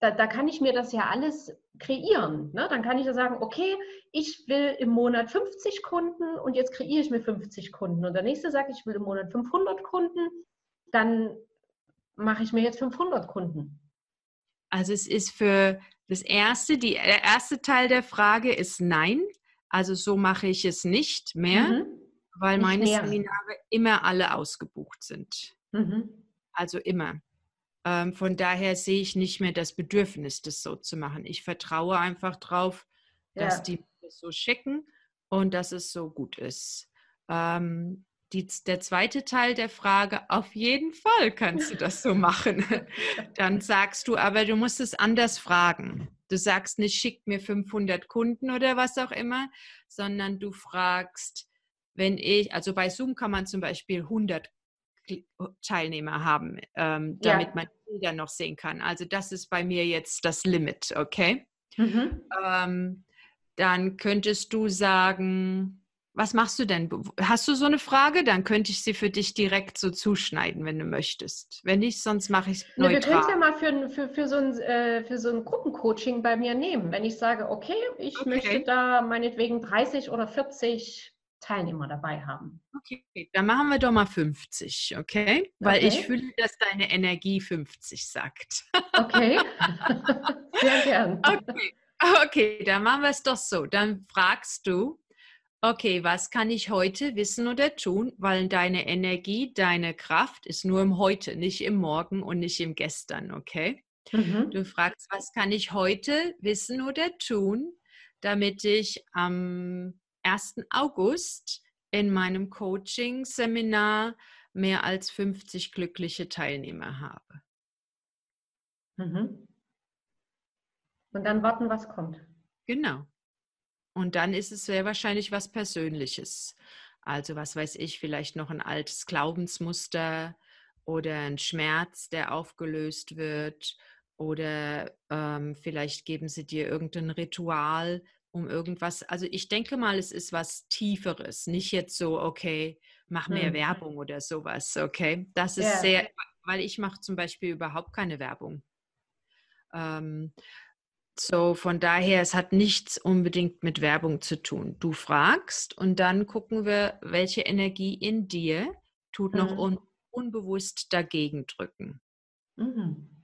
da, da, kann ich mir das ja alles kreieren. Ne? Dann kann ich ja sagen, okay, ich will im Monat 50 Kunden und jetzt kreiere ich mir 50 Kunden. Und der nächste sagt, ich will im Monat 500 Kunden, dann mache ich mir jetzt 500 Kunden. Also es ist für Das erste, die, der erste Teil der Frage ist nein. Also so mache ich es nicht mehr, mhm. weil nicht meine mehr. Seminare immer alle ausgebucht sind. Mhm. Also immer. Ähm, von daher sehe ich nicht mehr das Bedürfnis, das so zu machen. Ich vertraue einfach drauf, dass ja. die das so schicken und dass es so gut ist. Ähm, die, der zweite Teil der Frage, auf jeden Fall kannst du das so machen. Dann sagst du, aber du musst es anders fragen. Du sagst nicht, schick mir 500 Kunden oder was auch immer, sondern du fragst, wenn ich, also bei Zoom kann man zum Beispiel 100 Teilnehmer haben, ähm, damit ja. man Bilder noch sehen kann. Also das ist bei mir jetzt das Limit, okay? Mhm. Ähm, dann könntest du sagen, was machst du denn? Hast du so eine Frage? Dann könnte ich sie für dich direkt so zuschneiden, wenn du möchtest. Wenn nicht, sonst mache ich es neutral. wir können es ja mal für, für, für, so ein, äh, für so ein Gruppencoaching bei mir nehmen. Wenn ich sage, okay, ich okay. möchte da meinetwegen 30 oder 40 Teilnehmer dabei haben. Okay, dann machen wir doch mal 50, okay? Weil okay. ich fühle, dass deine Energie 50 sagt. Okay, sehr gern. Okay. okay, dann machen wir es doch so. Dann fragst du, okay, was kann ich heute wissen oder tun? Weil deine Energie, deine Kraft ist nur im Heute, nicht im Morgen und nicht im Gestern, okay? Mhm. Du fragst, was kann ich heute wissen oder tun, damit ich am 1. August in meinem Coaching-Seminar mehr als 50 glückliche Teilnehmer habe. Mhm. Und dann warten, was kommt. Genau. Und dann ist es sehr wahrscheinlich was Persönliches. Also was weiß ich, vielleicht noch ein altes Glaubensmuster oder ein Schmerz, der aufgelöst wird. Oder ähm, vielleicht geben sie dir irgendein Ritual, um irgendwas. Also ich denke mal, es ist was Tieferes. Nicht jetzt so, okay, mach mehr hm. Werbung oder sowas, okay? Das ist yeah. sehr, weil ich mache zum Beispiel überhaupt keine Werbung. Ähm, so, von daher, es hat nichts unbedingt mit Werbung zu tun. Du fragst und dann gucken wir, welche Energie in dir tut noch mhm. un unbewusst dagegen drücken. Mhm.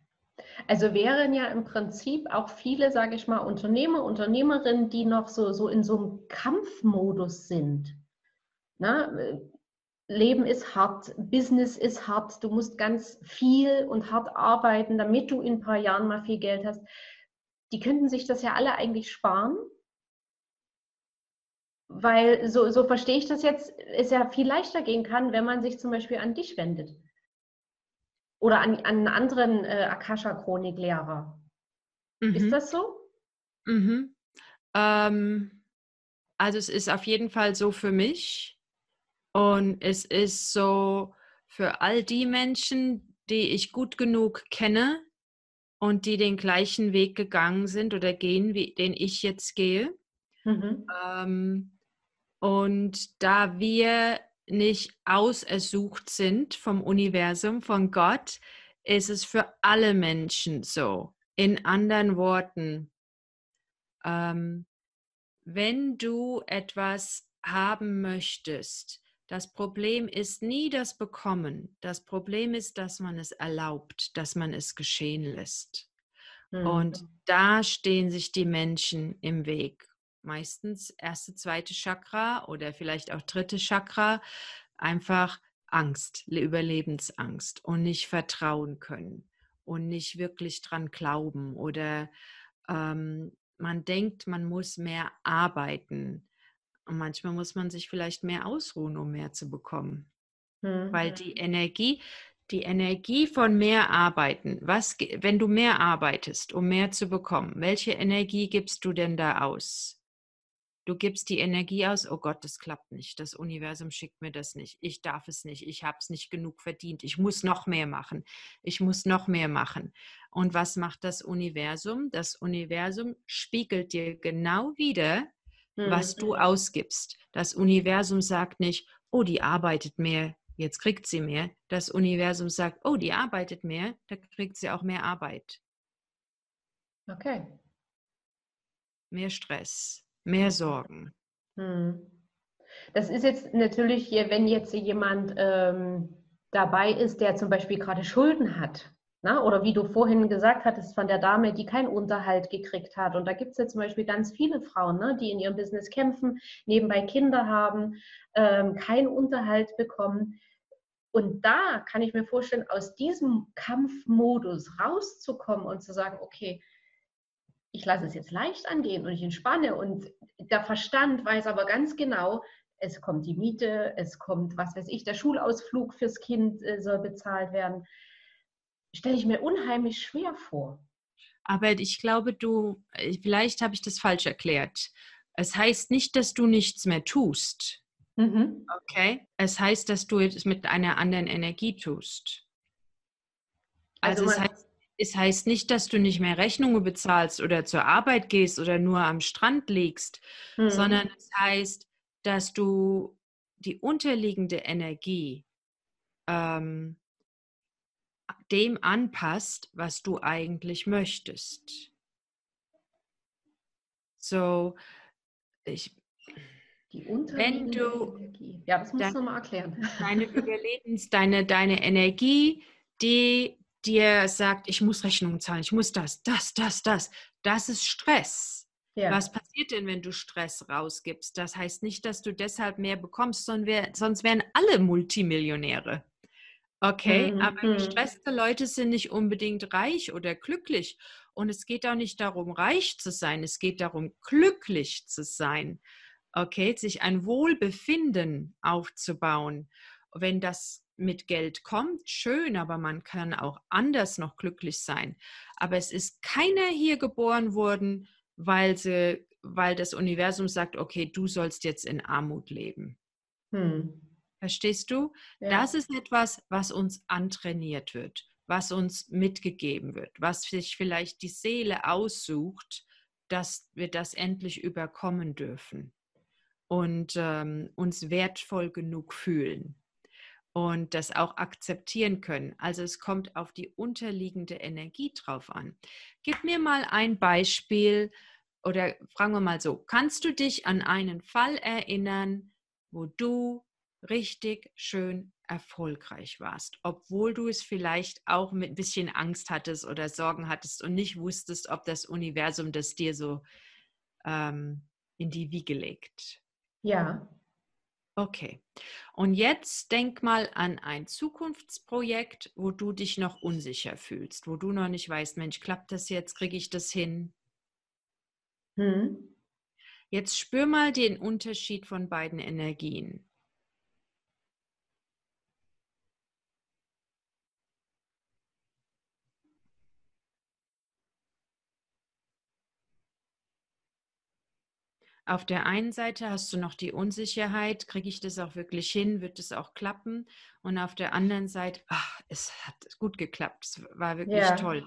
Also wären ja im Prinzip auch viele, sage ich mal, Unternehmer, Unternehmerinnen, die noch so, so in so einem Kampfmodus sind. Na, Leben ist hart, Business ist hart, du musst ganz viel und hart arbeiten, damit du in ein paar Jahren mal viel Geld hast die könnten sich das ja alle eigentlich sparen. Weil so, so verstehe ich das jetzt, es ja viel leichter gehen kann, wenn man sich zum Beispiel an dich wendet. Oder an, an einen anderen äh, Akasha-Chronik-Lehrer. Mhm. Ist das so? Mhm. Ähm, also es ist auf jeden Fall so für mich. Und es ist so für all die Menschen, die ich gut genug kenne, und die den gleichen Weg gegangen sind oder gehen, wie, den ich jetzt gehe. Mhm. Ähm, und da wir nicht ausersucht sind vom Universum, von Gott, ist es für alle Menschen so. In anderen Worten, ähm, wenn du etwas haben möchtest, das Problem ist nie das Bekommen. Das Problem ist, dass man es erlaubt, dass man es geschehen lässt. Mhm. Und da stehen sich die Menschen im Weg. Meistens erste, zweite Chakra oder vielleicht auch dritte Chakra. Einfach Angst, Überlebensangst und nicht vertrauen können und nicht wirklich dran glauben oder ähm, man denkt, man muss mehr arbeiten und manchmal muss man sich vielleicht mehr ausruhen, um mehr zu bekommen. Mhm. Weil die Energie, die Energie von mehr arbeiten, was, wenn du mehr arbeitest, um mehr zu bekommen, welche Energie gibst du denn da aus? Du gibst die Energie aus, oh Gott, das klappt nicht. Das Universum schickt mir das nicht. Ich darf es nicht. Ich habe es nicht genug verdient. Ich muss noch mehr machen. Ich muss noch mehr machen. Und was macht das Universum? Das Universum spiegelt dir genau wieder, was du mhm. ausgibst. Das Universum sagt nicht, oh, die arbeitet mehr, jetzt kriegt sie mehr. Das Universum sagt, oh, die arbeitet mehr, da kriegt sie auch mehr Arbeit. Okay. Mehr Stress, mehr Sorgen. Hm. Das ist jetzt natürlich wenn jetzt jemand ähm, dabei ist, der zum Beispiel gerade Schulden hat Na, oder wie du vorhin gesagt hattest von der Dame, die keinen Unterhalt gekriegt hat. Und da gibt es ja zum Beispiel ganz viele Frauen, ne, die in ihrem Business kämpfen, nebenbei Kinder haben, ähm, keinen Unterhalt bekommen. Und da kann ich mir vorstellen, aus diesem Kampfmodus rauszukommen und zu sagen, okay, ich lasse es jetzt leicht angehen und ich entspanne. Und der Verstand weiß aber ganz genau, es kommt die Miete, es kommt, was weiß ich, der Schulausflug fürs Kind äh, soll bezahlt werden stelle ich mir unheimlich schwer vor. Aber ich glaube, du, äh, vielleicht habe ich das falsch erklärt. Es heißt nicht, dass du nichts mehr tust. Mhm. Okay? Es heißt, dass du es mit einer anderen Energie tust. Also, also es, heißt, es heißt nicht, dass du nicht mehr Rechnungen bezahlst oder zur Arbeit gehst oder nur am Strand liegst, mhm. sondern es heißt, dass du die unterliegende Energie ähm, dem anpasst, was du eigentlich möchtest. So, ich, die wenn du, Energie. Ja, das musst dein, du mal erklären. Deine Überlebens, deine, deine Energie, die dir sagt, ich muss Rechnungen zahlen, ich muss das, das, das, das, das ist Stress. Ja. Was passiert denn, wenn du Stress rausgibst? Das heißt nicht, dass du deshalb mehr bekommst, sondern wär, sonst wären alle Multimillionäre. Okay, mhm. aber mhm. gestresste Leute sind nicht unbedingt reich oder glücklich. Und es geht auch nicht darum, reich zu sein, es geht darum, glücklich zu sein. Okay, sich ein Wohlbefinden aufzubauen. Wenn das mit Geld kommt, schön, aber man kann auch anders noch glücklich sein. Aber es ist keiner hier geboren worden, weil, sie, weil das Universum sagt, okay, du sollst jetzt in Armut leben. Hm. Verstehst du? Ja. Das ist etwas, was uns antrainiert wird, was uns mitgegeben wird, was sich vielleicht die Seele aussucht, dass wir das endlich überkommen dürfen und ähm, uns wertvoll genug fühlen und das auch akzeptieren können. Also es kommt auf die unterliegende Energie drauf an. Gib mir mal ein Beispiel oder fragen wir mal so, kannst du dich an einen Fall erinnern, wo du richtig schön erfolgreich warst, obwohl du es vielleicht auch mit ein bisschen Angst hattest oder Sorgen hattest und nicht wusstest, ob das Universum das dir so ähm, in die Wiege legt. Ja. Okay. Und jetzt denk mal an ein Zukunftsprojekt, wo du dich noch unsicher fühlst, wo du noch nicht weißt, Mensch, klappt das jetzt, kriege ich das hin? Hm. Jetzt spür mal den Unterschied von beiden Energien. Auf der einen Seite hast du noch die Unsicherheit, kriege ich das auch wirklich hin, wird es auch klappen? Und auf der anderen Seite, ach, es hat gut geklappt, es war wirklich ja. toll.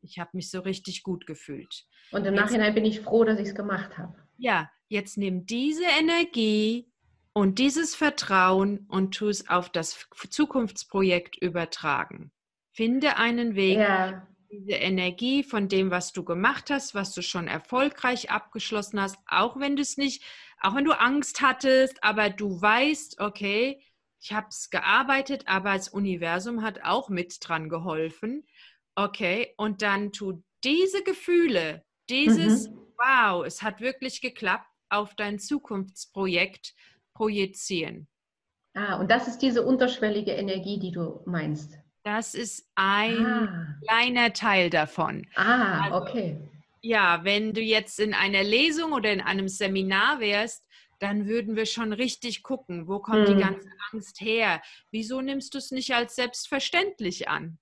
Ich habe mich so richtig gut gefühlt. Und im jetzt, Nachhinein bin ich froh, dass ich es gemacht habe. Ja, jetzt nimm diese Energie und dieses Vertrauen und tu es auf das Zukunftsprojekt übertragen. Finde einen Weg, ja diese Energie von dem, was du gemacht hast, was du schon erfolgreich abgeschlossen hast, auch wenn du es nicht, auch wenn du Angst hattest, aber du weißt, okay, ich habe es gearbeitet, aber das Universum hat auch mit dran geholfen. Okay, und dann tu diese Gefühle, dieses, mhm. wow, es hat wirklich geklappt, auf dein Zukunftsprojekt projizieren. Ah, und das ist diese unterschwellige Energie, die du meinst. Das ist ein ah. kleiner Teil davon. Ah, also, okay. Ja, wenn du jetzt in einer Lesung oder in einem Seminar wärst, dann würden wir schon richtig gucken, wo kommt hm. die ganze Angst her? Wieso nimmst du es nicht als selbstverständlich an?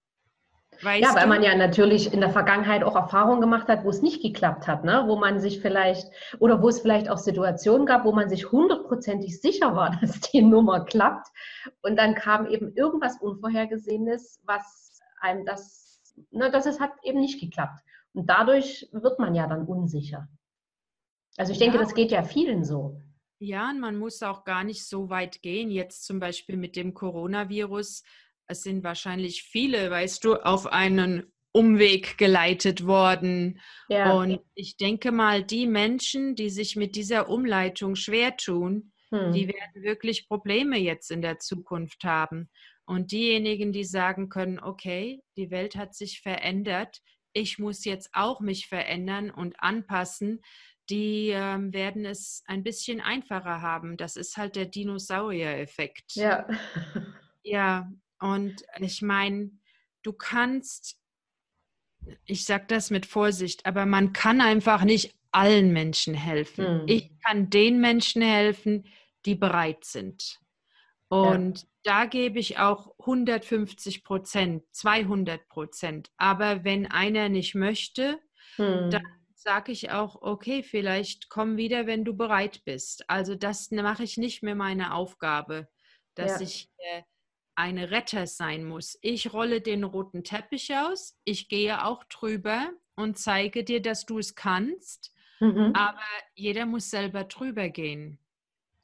Weißt ja, weil man ja natürlich in der Vergangenheit auch Erfahrungen gemacht hat, wo es nicht geklappt hat, ne? wo man sich vielleicht oder wo es vielleicht auch Situationen gab, wo man sich hundertprozentig sicher war, dass die Nummer klappt. Und dann kam eben irgendwas Unvorhergesehenes, was einem das, ne, dass es hat eben nicht geklappt. Und dadurch wird man ja dann unsicher. Also ich denke, ja. das geht ja vielen so. Ja, und man muss auch gar nicht so weit gehen. Jetzt zum Beispiel mit dem Coronavirus es sind wahrscheinlich viele, weißt du, auf einen Umweg geleitet worden. Ja. Und ich denke mal, die Menschen, die sich mit dieser Umleitung schwer tun, hm. die werden wirklich Probleme jetzt in der Zukunft haben. Und diejenigen, die sagen können, okay, die Welt hat sich verändert, ich muss jetzt auch mich verändern und anpassen, die ähm, werden es ein bisschen einfacher haben. Das ist halt der Dinosaurier-Effekt. Ja. Ja, und ich meine, du kannst, ich sage das mit Vorsicht, aber man kann einfach nicht allen Menschen helfen. Hm. Ich kann den Menschen helfen, die bereit sind. Und ja. da gebe ich auch 150 Prozent, 200 Prozent. Aber wenn einer nicht möchte, hm. dann sage ich auch, okay, vielleicht komm wieder, wenn du bereit bist. Also das mache ich nicht mehr meine Aufgabe, dass ja. ich äh, eine Retter sein muss. Ich rolle den roten Teppich aus, ich gehe auch drüber und zeige dir, dass du es kannst, mhm. aber jeder muss selber drüber gehen.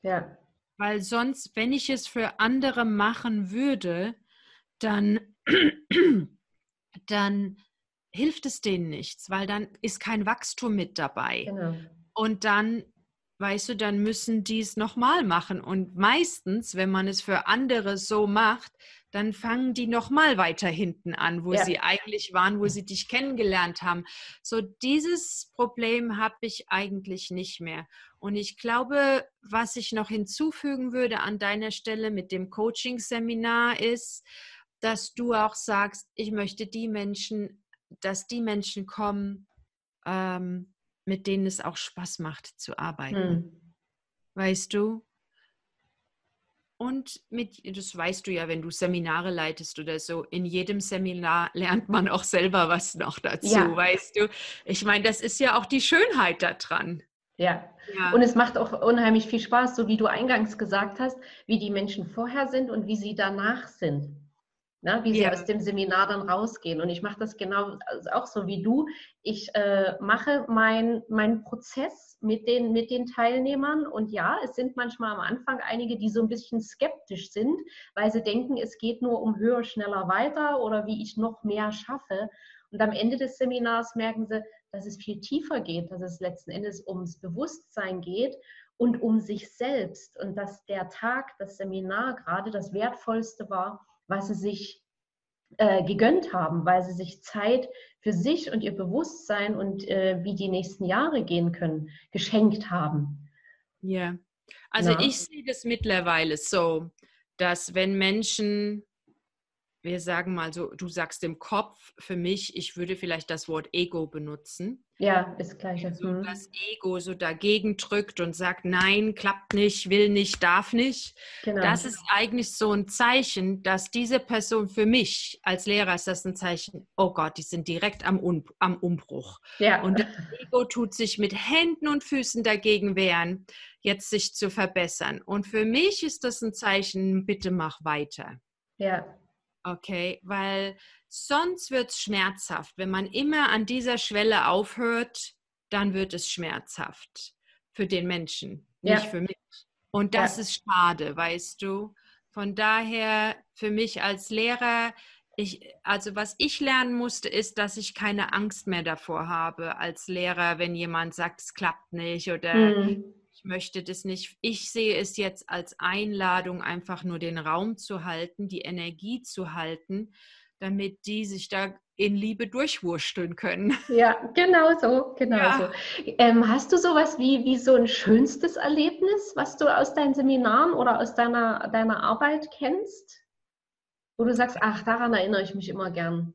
Ja. Weil sonst, wenn ich es für andere machen würde, dann, dann hilft es denen nichts, weil dann ist kein Wachstum mit dabei. Genau. Und dann, weißt du, dann müssen die es nochmal machen. Und meistens, wenn man es für andere so macht, dann fangen die nochmal weiter hinten an, wo ja. sie eigentlich waren, wo sie dich kennengelernt haben. So dieses Problem habe ich eigentlich nicht mehr. Und ich glaube, was ich noch hinzufügen würde an deiner Stelle mit dem Coaching-Seminar ist, dass du auch sagst, ich möchte die Menschen dass die Menschen kommen, ähm, mit denen es auch Spaß macht zu arbeiten. Hm. Weißt du? Und mit, das weißt du ja, wenn du Seminare leitest oder so, in jedem Seminar lernt man auch selber was noch dazu, ja. weißt du? Ich meine, das ist ja auch die Schönheit daran. Ja. ja. Und es macht auch unheimlich viel Spaß, so wie du eingangs gesagt hast, wie die Menschen vorher sind und wie sie danach sind ne, wie sie ja. aus dem Seminar dann rausgehen. Und ich mache das genau also auch so wie du. Ich äh, mache meinen mein Prozess mit den, mit den Teilnehmern. Und ja, es sind manchmal am Anfang einige, die so ein bisschen skeptisch sind, weil sie denken, es geht nur um höher, schneller, weiter oder wie ich noch mehr schaffe. Und am Ende des Seminars merken sie, dass es viel tiefer geht, dass es letzten Endes ums Bewusstsein geht und um sich selbst. Und dass der Tag, das Seminar gerade das Wertvollste war, was sie sich äh, gegönnt haben, weil sie sich Zeit für sich und ihr Bewusstsein und äh, wie die nächsten Jahre gehen können, geschenkt haben. Ja, also Na? ich sehe das mittlerweile so, dass wenn Menschen wir sagen mal so, du sagst im Kopf, für mich, ich würde vielleicht das Wort Ego benutzen. Ja, ist gleich. So mhm. das Ego so dagegen drückt und sagt, nein, klappt nicht, will nicht, darf nicht. Genau. Das ist eigentlich so ein Zeichen, dass diese Person für mich als Lehrer ist das ein Zeichen, oh Gott, die sind direkt am, Un am Umbruch. Ja. Und das Ego tut sich mit Händen und Füßen dagegen wehren, jetzt sich zu verbessern. Und für mich ist das ein Zeichen, bitte mach weiter. Ja. Okay, weil sonst wird es schmerzhaft. Wenn man immer an dieser Schwelle aufhört, dann wird es schmerzhaft für den Menschen, nicht ja. für mich. Und das ja. ist schade, weißt du. Von daher, für mich als Lehrer, ich, also was ich lernen musste, ist, dass ich keine Angst mehr davor habe als Lehrer, wenn jemand sagt, es klappt nicht oder mhm möchte das nicht. Ich sehe es jetzt als Einladung, einfach nur den Raum zu halten, die Energie zu halten, damit die sich da in Liebe durchwursteln können. Ja, genau so, genau ja. so. Ähm, hast du sowas wie, wie so ein schönstes Erlebnis, was du aus deinen Seminaren oder aus deiner, deiner Arbeit kennst? Wo du sagst, ach, daran erinnere ich mich immer gern.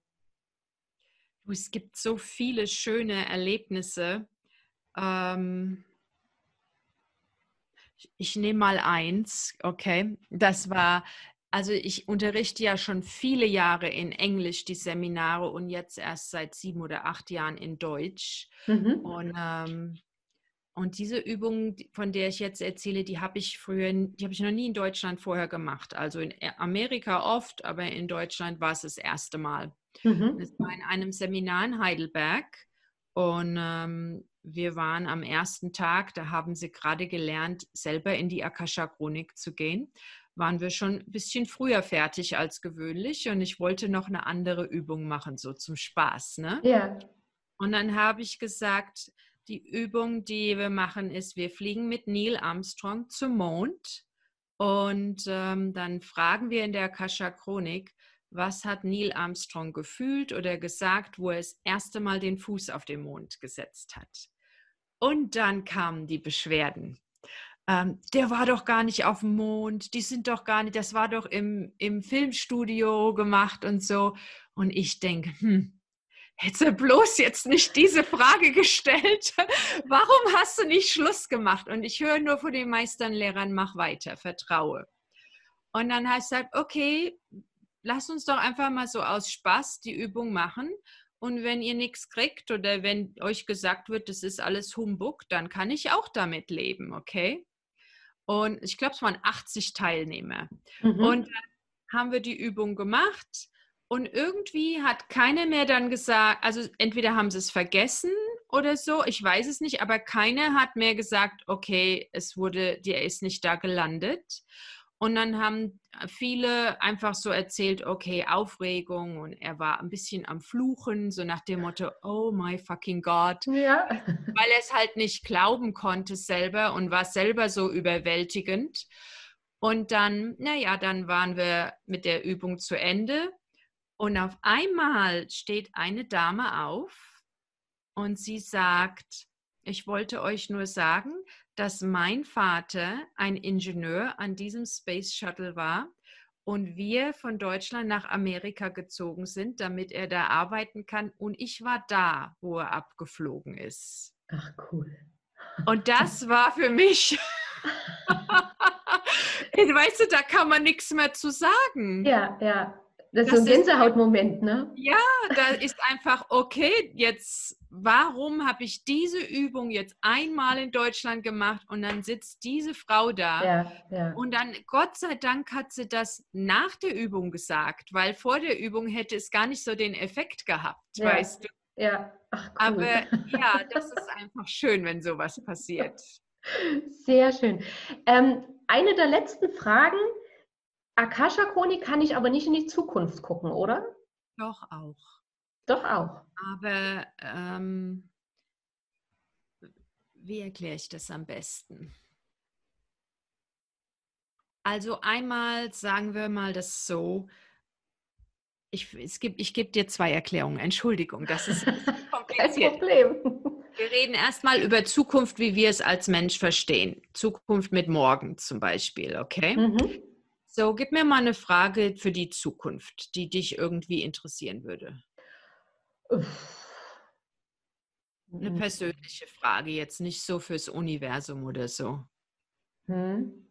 Es gibt so viele schöne Erlebnisse. Ähm, ich nehme mal eins, okay. Das war, also ich unterrichte ja schon viele Jahre in Englisch die Seminare und jetzt erst seit sieben oder acht Jahren in Deutsch. Mhm. Und, ähm, und diese Übung, von der ich jetzt erzähle, die habe ich früher, die habe ich noch nie in Deutschland vorher gemacht. Also in Amerika oft, aber in Deutschland war es das erste Mal. Mhm. Das war in einem Seminar in Heidelberg. Und ähm, wir waren am ersten Tag, da haben sie gerade gelernt, selber in die Akasha-Chronik zu gehen. Waren wir schon ein bisschen früher fertig als gewöhnlich und ich wollte noch eine andere Übung machen, so zum Spaß. Ne? Ja. Und dann habe ich gesagt, die Übung, die wir machen, ist, wir fliegen mit Neil Armstrong zum Mond Und ähm, dann fragen wir in der Akasha Chronik, was hat Neil Armstrong gefühlt oder gesagt, wo er das erste Mal den Fuß auf den Mond gesetzt hat. Und dann kamen die Beschwerden. Ähm, der war doch gar nicht auf dem Mond, die sind doch gar nicht, das war doch im, im Filmstudio gemacht und so. Und ich denke, hm, hätte bloß jetzt nicht diese Frage gestellt. Warum hast du nicht Schluss gemacht? Und ich höre nur von den Meisternlehrern, mach weiter, vertraue. Und dann heißt es halt, okay, lass uns doch einfach mal so aus Spaß die Übung machen. Und wenn ihr nichts kriegt oder wenn euch gesagt wird, das ist alles Humbug, dann kann ich auch damit leben, okay? Und ich glaube, es waren 80 Teilnehmer. Mhm. Und dann haben wir die Übung gemacht. Und irgendwie hat keiner mehr dann gesagt, also entweder haben sie es vergessen oder so, ich weiß es nicht, aber keiner hat mehr gesagt, okay, es wurde, der ist nicht da gelandet. Und dann haben viele einfach so erzählt, okay, Aufregung und er war ein bisschen am Fluchen, so nach dem Motto, oh my fucking God. Ja. Weil er es halt nicht glauben konnte selber und war selber so überwältigend. Und dann, naja, dann waren wir mit der Übung zu Ende. Und auf einmal steht eine Dame auf und sie sagt, ich wollte euch nur sagen, dass mein Vater ein Ingenieur an diesem Space Shuttle war und wir von Deutschland nach Amerika gezogen sind, damit er da arbeiten kann. Und ich war da, wo er abgeflogen ist. Ach, cool. Und das war für mich, weißt du, da kann man nichts mehr zu sagen. Ja, ja. Das, das ist ein Gänsehautmoment, ne? Ja, da ist einfach, okay, jetzt, warum habe ich diese Übung jetzt einmal in Deutschland gemacht und dann sitzt diese Frau da ja, ja. und dann, Gott sei Dank, hat sie das nach der Übung gesagt, weil vor der Übung hätte es gar nicht so den Effekt gehabt, ja, weißt du? Ja, Ach, cool. Aber ja, das ist einfach schön, wenn sowas passiert. Sehr schön. Ähm, eine der letzten Fragen, Akasha-Chronik kann ich aber nicht in die Zukunft gucken, oder? Doch auch. Doch auch. Aber ähm, wie erkläre ich das am besten? Also einmal sagen wir mal das so. Ich, es gibt, ich gebe dir zwei Erklärungen. Entschuldigung, das ist kompliziert. Kein Problem. Wir reden erstmal über Zukunft, wie wir es als Mensch verstehen. Zukunft mit morgen zum Beispiel, okay? Mhm. So, gib mir mal eine Frage für die Zukunft, die dich irgendwie interessieren würde. Eine persönliche Frage, jetzt nicht so fürs Universum oder so. Hm.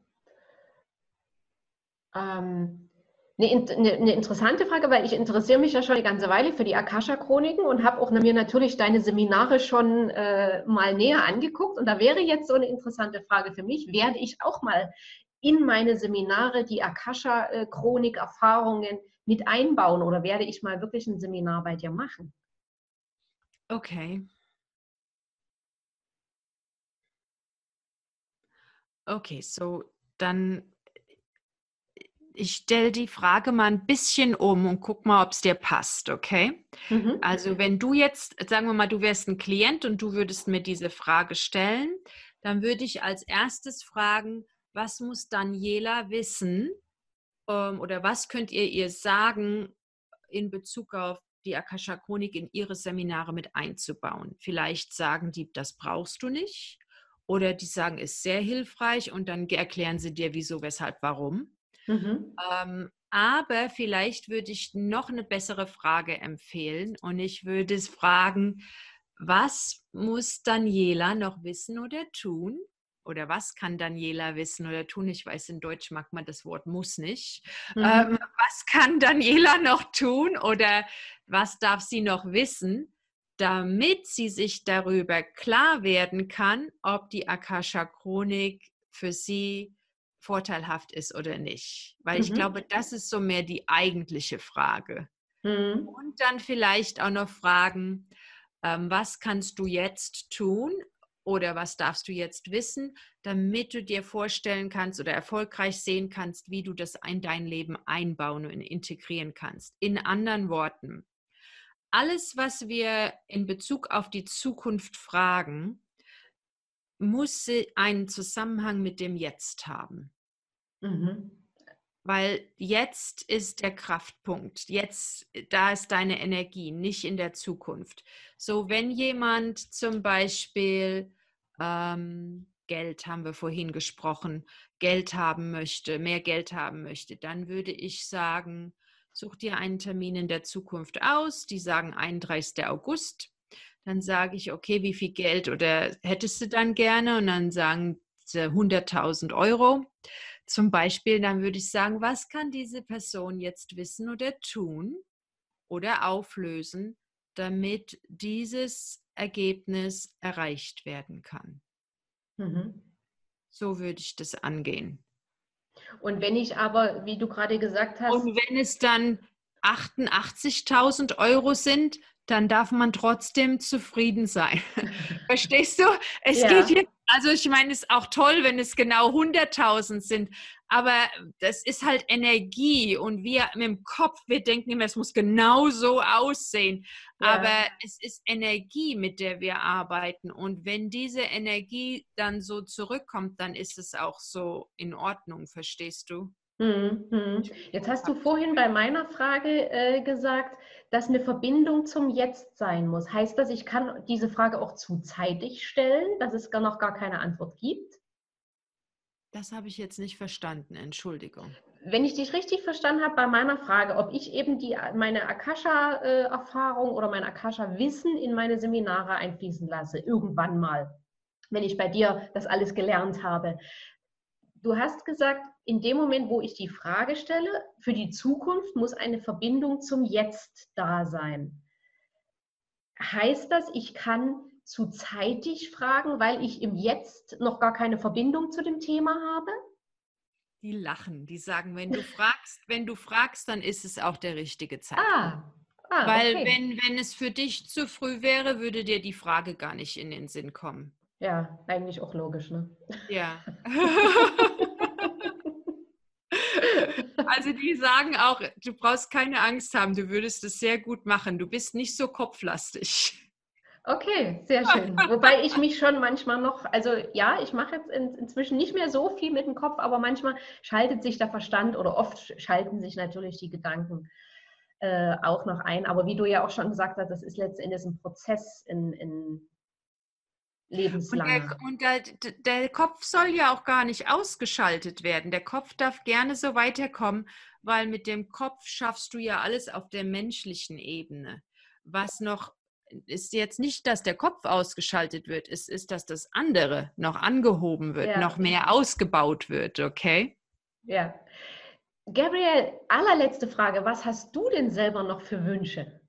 Ähm, eine, eine, eine, interessante Frage, weil ich interessiere mich ja schon eine ganze Weile für die Akasha-Chroniken und habe auch mir natürlich deine Seminare schon äh, mal näher angeguckt. Und da wäre jetzt so eine interessante Frage für mich, werde ich auch mal in meine Seminare die Akasha-Chronik-Erfahrungen mit einbauen oder werde ich mal wirklich ein Seminar bei dir machen? Okay. Okay, so dann ich stelle die Frage mal ein bisschen um und guck mal, ob es dir passt, okay? Mhm. Also wenn du jetzt, sagen wir mal, du wärst ein Klient und du würdest mir diese Frage stellen, dann würde ich als erstes fragen, was muss Daniela wissen ähm, oder was könnt ihr ihr sagen in Bezug auf die Akasha Chronik in ihre Seminare mit einzubauen? Vielleicht sagen die, das brauchst du nicht. Oder die sagen, ist sehr hilfreich und dann erklären sie dir, wieso, weshalb, warum. Mhm. Ähm, aber vielleicht würde ich noch eine bessere Frage empfehlen und ich würde es fragen, was muss Daniela noch wissen oder tun, oder was kann Daniela wissen oder tun? Ich weiß, in Deutsch mag man das Wort muss nicht. Mhm. Ähm, was kann Daniela noch tun oder was darf sie noch wissen, damit sie sich darüber klar werden kann, ob die Akasha-Chronik für sie vorteilhaft ist oder nicht? Weil mhm. ich glaube, das ist so mehr die eigentliche Frage. Mhm. Und dann vielleicht auch noch fragen, ähm, was kannst du jetzt tun, oder was darfst du jetzt wissen, damit du dir vorstellen kannst oder erfolgreich sehen kannst, wie du das in dein Leben einbauen und integrieren kannst. In anderen Worten, alles, was wir in Bezug auf die Zukunft fragen, muss einen Zusammenhang mit dem Jetzt haben. Mhm. Weil jetzt ist der Kraftpunkt, jetzt, da ist deine Energie, nicht in der Zukunft. So, wenn jemand zum Beispiel ähm, Geld, haben wir vorhin gesprochen, Geld haben möchte, mehr Geld haben möchte, dann würde ich sagen, such dir einen Termin in der Zukunft aus. Die sagen 31. August. Dann sage ich, okay, wie viel Geld oder hättest du dann gerne? Und dann sagen sie 100.000 Euro zum Beispiel, dann würde ich sagen, was kann diese Person jetzt wissen oder tun oder auflösen, damit dieses Ergebnis erreicht werden kann. Mhm. So würde ich das angehen. Und wenn ich aber, wie du gerade gesagt hast. Und wenn es dann 88.000 Euro sind, dann darf man trotzdem zufrieden sein. Verstehst du? Es ja. geht hier, also ich meine, es ist auch toll, wenn es genau 100.000 sind, aber das ist halt Energie und wir mit dem Kopf, wir denken immer, es muss genau so aussehen. Ja. Aber es ist Energie, mit der wir arbeiten. Und wenn diese Energie dann so zurückkommt, dann ist es auch so in Ordnung, verstehst du? Mhm. Jetzt hast du vorhin bei meiner Frage äh, gesagt, dass eine Verbindung zum Jetzt sein muss. Heißt das, ich kann diese Frage auch zu zeitig stellen, dass es gar noch gar keine Antwort gibt? Das habe ich jetzt nicht verstanden, Entschuldigung. Wenn ich dich richtig verstanden habe bei meiner Frage, ob ich eben die, meine Akasha-Erfahrung oder mein Akasha-Wissen in meine Seminare einfließen lasse, irgendwann mal, wenn ich bei dir das alles gelernt habe. Du hast gesagt, in dem Moment, wo ich die Frage stelle, für die Zukunft muss eine Verbindung zum Jetzt da sein. Heißt das, ich kann zu zeitig fragen, weil ich im Jetzt noch gar keine Verbindung zu dem Thema habe? Die lachen, die sagen, wenn du fragst, wenn du fragst, dann ist es auch der richtige Zeitpunkt. Ah, ah, weil okay. wenn, wenn es für dich zu früh wäre, würde dir die Frage gar nicht in den Sinn kommen. Ja, eigentlich auch logisch, ne? Ja. also die sagen auch, du brauchst keine Angst haben, du würdest es sehr gut machen. Du bist nicht so kopflastig. Okay, sehr schön. Wobei ich mich schon manchmal noch, also ja, ich mache jetzt in, inzwischen nicht mehr so viel mit dem Kopf, aber manchmal schaltet sich der Verstand oder oft schalten sich natürlich die Gedanken äh, auch noch ein. Aber wie du ja auch schon gesagt hast, das ist letztendlich ein Prozess in, in lebenslang. Und, der, und der, der, Kopf soll ja auch gar nicht ausgeschaltet werden. Der Kopf darf gerne so weiterkommen, weil mit dem Kopf schaffst du ja alles auf der menschlichen Ebene. Was noch ist jetzt nicht, dass der Kopf ausgeschaltet wird, es ist, dass das andere noch angehoben wird, ja. noch mehr ausgebaut wird, okay? Ja. Gabriel, allerletzte Frage. Was hast du denn selber noch für Wünsche?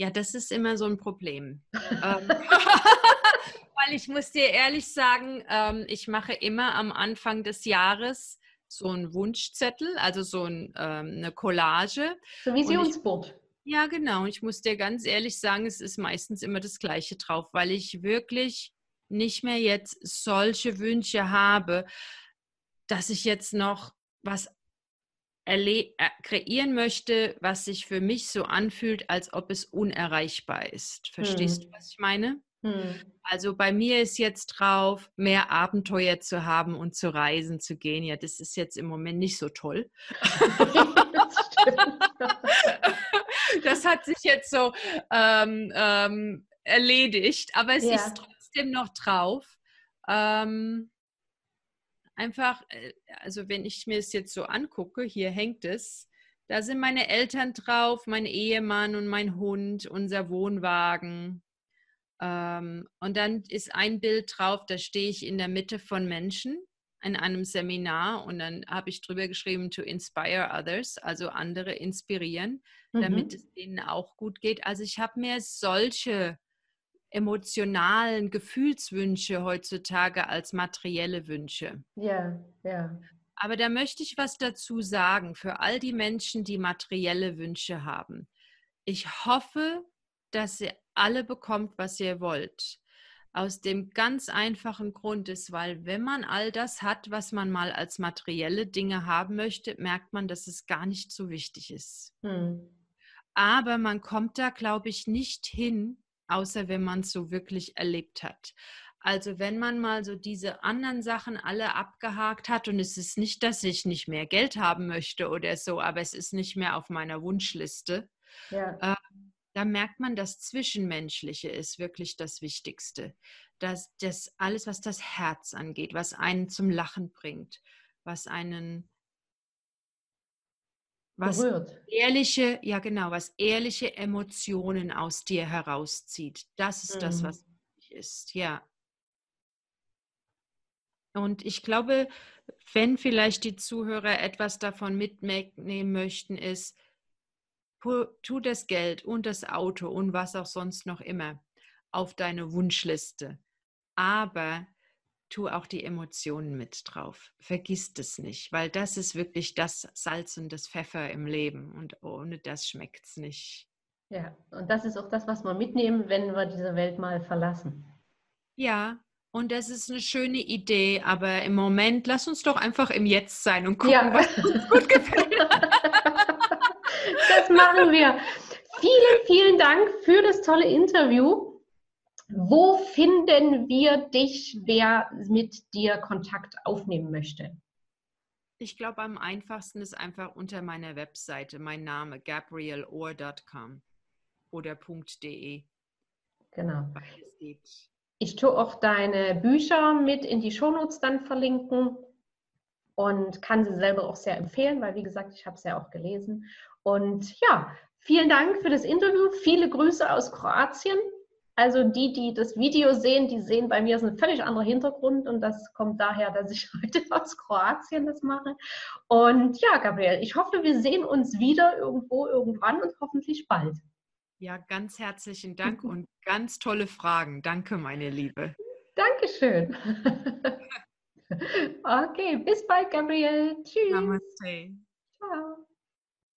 Ja, das ist immer so ein Problem. Ähm, weil ich muss dir ehrlich sagen, ähm, ich mache immer am Anfang des Jahres so einen Wunschzettel, also so ein, ähm, eine Collage. So Visionsboard. Ja, genau. Ich muss dir ganz ehrlich sagen, es ist meistens immer das Gleiche drauf, weil ich wirklich nicht mehr jetzt solche Wünsche habe, dass ich jetzt noch was äh, kreieren möchte, was sich für mich so anfühlt, als ob es unerreichbar ist. Verstehst hm. du, was ich meine? Hm. Also bei mir ist jetzt drauf, mehr Abenteuer zu haben und zu reisen zu gehen. Ja, das ist jetzt im Moment nicht so toll. das hat sich jetzt so ähm, ähm, erledigt, aber es ja. ist trotzdem noch drauf. Ähm, einfach, äh, also wenn ich mir es jetzt so angucke, hier hängt es, da sind meine Eltern drauf, mein Ehemann und mein Hund, unser Wohnwagen. Ähm, und dann ist ein Bild drauf, da stehe ich in der Mitte von Menschen in einem Seminar und dann habe ich drüber geschrieben, to inspire others, also andere inspirieren, mhm. damit es denen auch gut geht. Also ich habe mir solche emotionalen Gefühlswünsche heutzutage als materielle Wünsche. Ja, ja. Aber da möchte ich was dazu sagen für all die Menschen, die materielle Wünsche haben. Ich hoffe, dass ihr alle bekommt, was ihr wollt. Aus dem ganz einfachen Grund ist, weil wenn man all das hat, was man mal als materielle Dinge haben möchte, merkt man, dass es gar nicht so wichtig ist. Hm. Aber man kommt da, glaube ich, nicht hin, außer wenn man es so wirklich erlebt hat. Also wenn man mal so diese anderen Sachen alle abgehakt hat und es ist nicht, dass ich nicht mehr Geld haben möchte oder so, aber es ist nicht mehr auf meiner Wunschliste, ja. äh, da merkt man, das Zwischenmenschliche ist wirklich das Wichtigste. Dass das alles, was das Herz angeht, was einen zum Lachen bringt, was einen was berührt. ehrliche, ja genau, was ehrliche Emotionen aus dir herauszieht. Das ist mhm. das, was wichtig ist, ja. Und ich glaube, wenn vielleicht die Zuhörer etwas davon mitnehmen möchten, ist, tu das Geld und das Auto und was auch sonst noch immer auf deine Wunschliste. Aber tu auch die Emotionen mit drauf. Vergiss das nicht, weil das ist wirklich das Salz und das Pfeffer im Leben und ohne das schmeckt es nicht. Ja, und das ist auch das, was wir mitnehmen, wenn wir diese Welt mal verlassen. Ja, und das ist eine schöne Idee, aber im Moment lass uns doch einfach im Jetzt sein und gucken, ja. was uns gut gefällt. das machen wir. Vielen, vielen Dank für das tolle Interview. Wo finden wir dich, wer mit dir Kontakt aufnehmen möchte? Ich glaube, am einfachsten ist einfach unter meiner Webseite mein Name gabrielohr.com oder .de. Genau. Ich tue auch deine Bücher mit in die Shownotes dann verlinken und kann sie selber auch sehr empfehlen, weil wie gesagt, ich habe es ja auch gelesen. Und ja, vielen Dank für das Interview. Viele Grüße aus Kroatien. Also die, die das Video sehen, die sehen bei mir ist ein völlig anderer Hintergrund und das kommt daher, dass ich heute aus Kroatien das mache. Und ja, Gabriel, ich hoffe, wir sehen uns wieder irgendwo irgendwann und hoffentlich bald. Ja, ganz herzlichen Dank und ganz tolle Fragen. Danke, meine Liebe. Dankeschön. okay, bis bald, Gabriel. Tschüss. Namaste.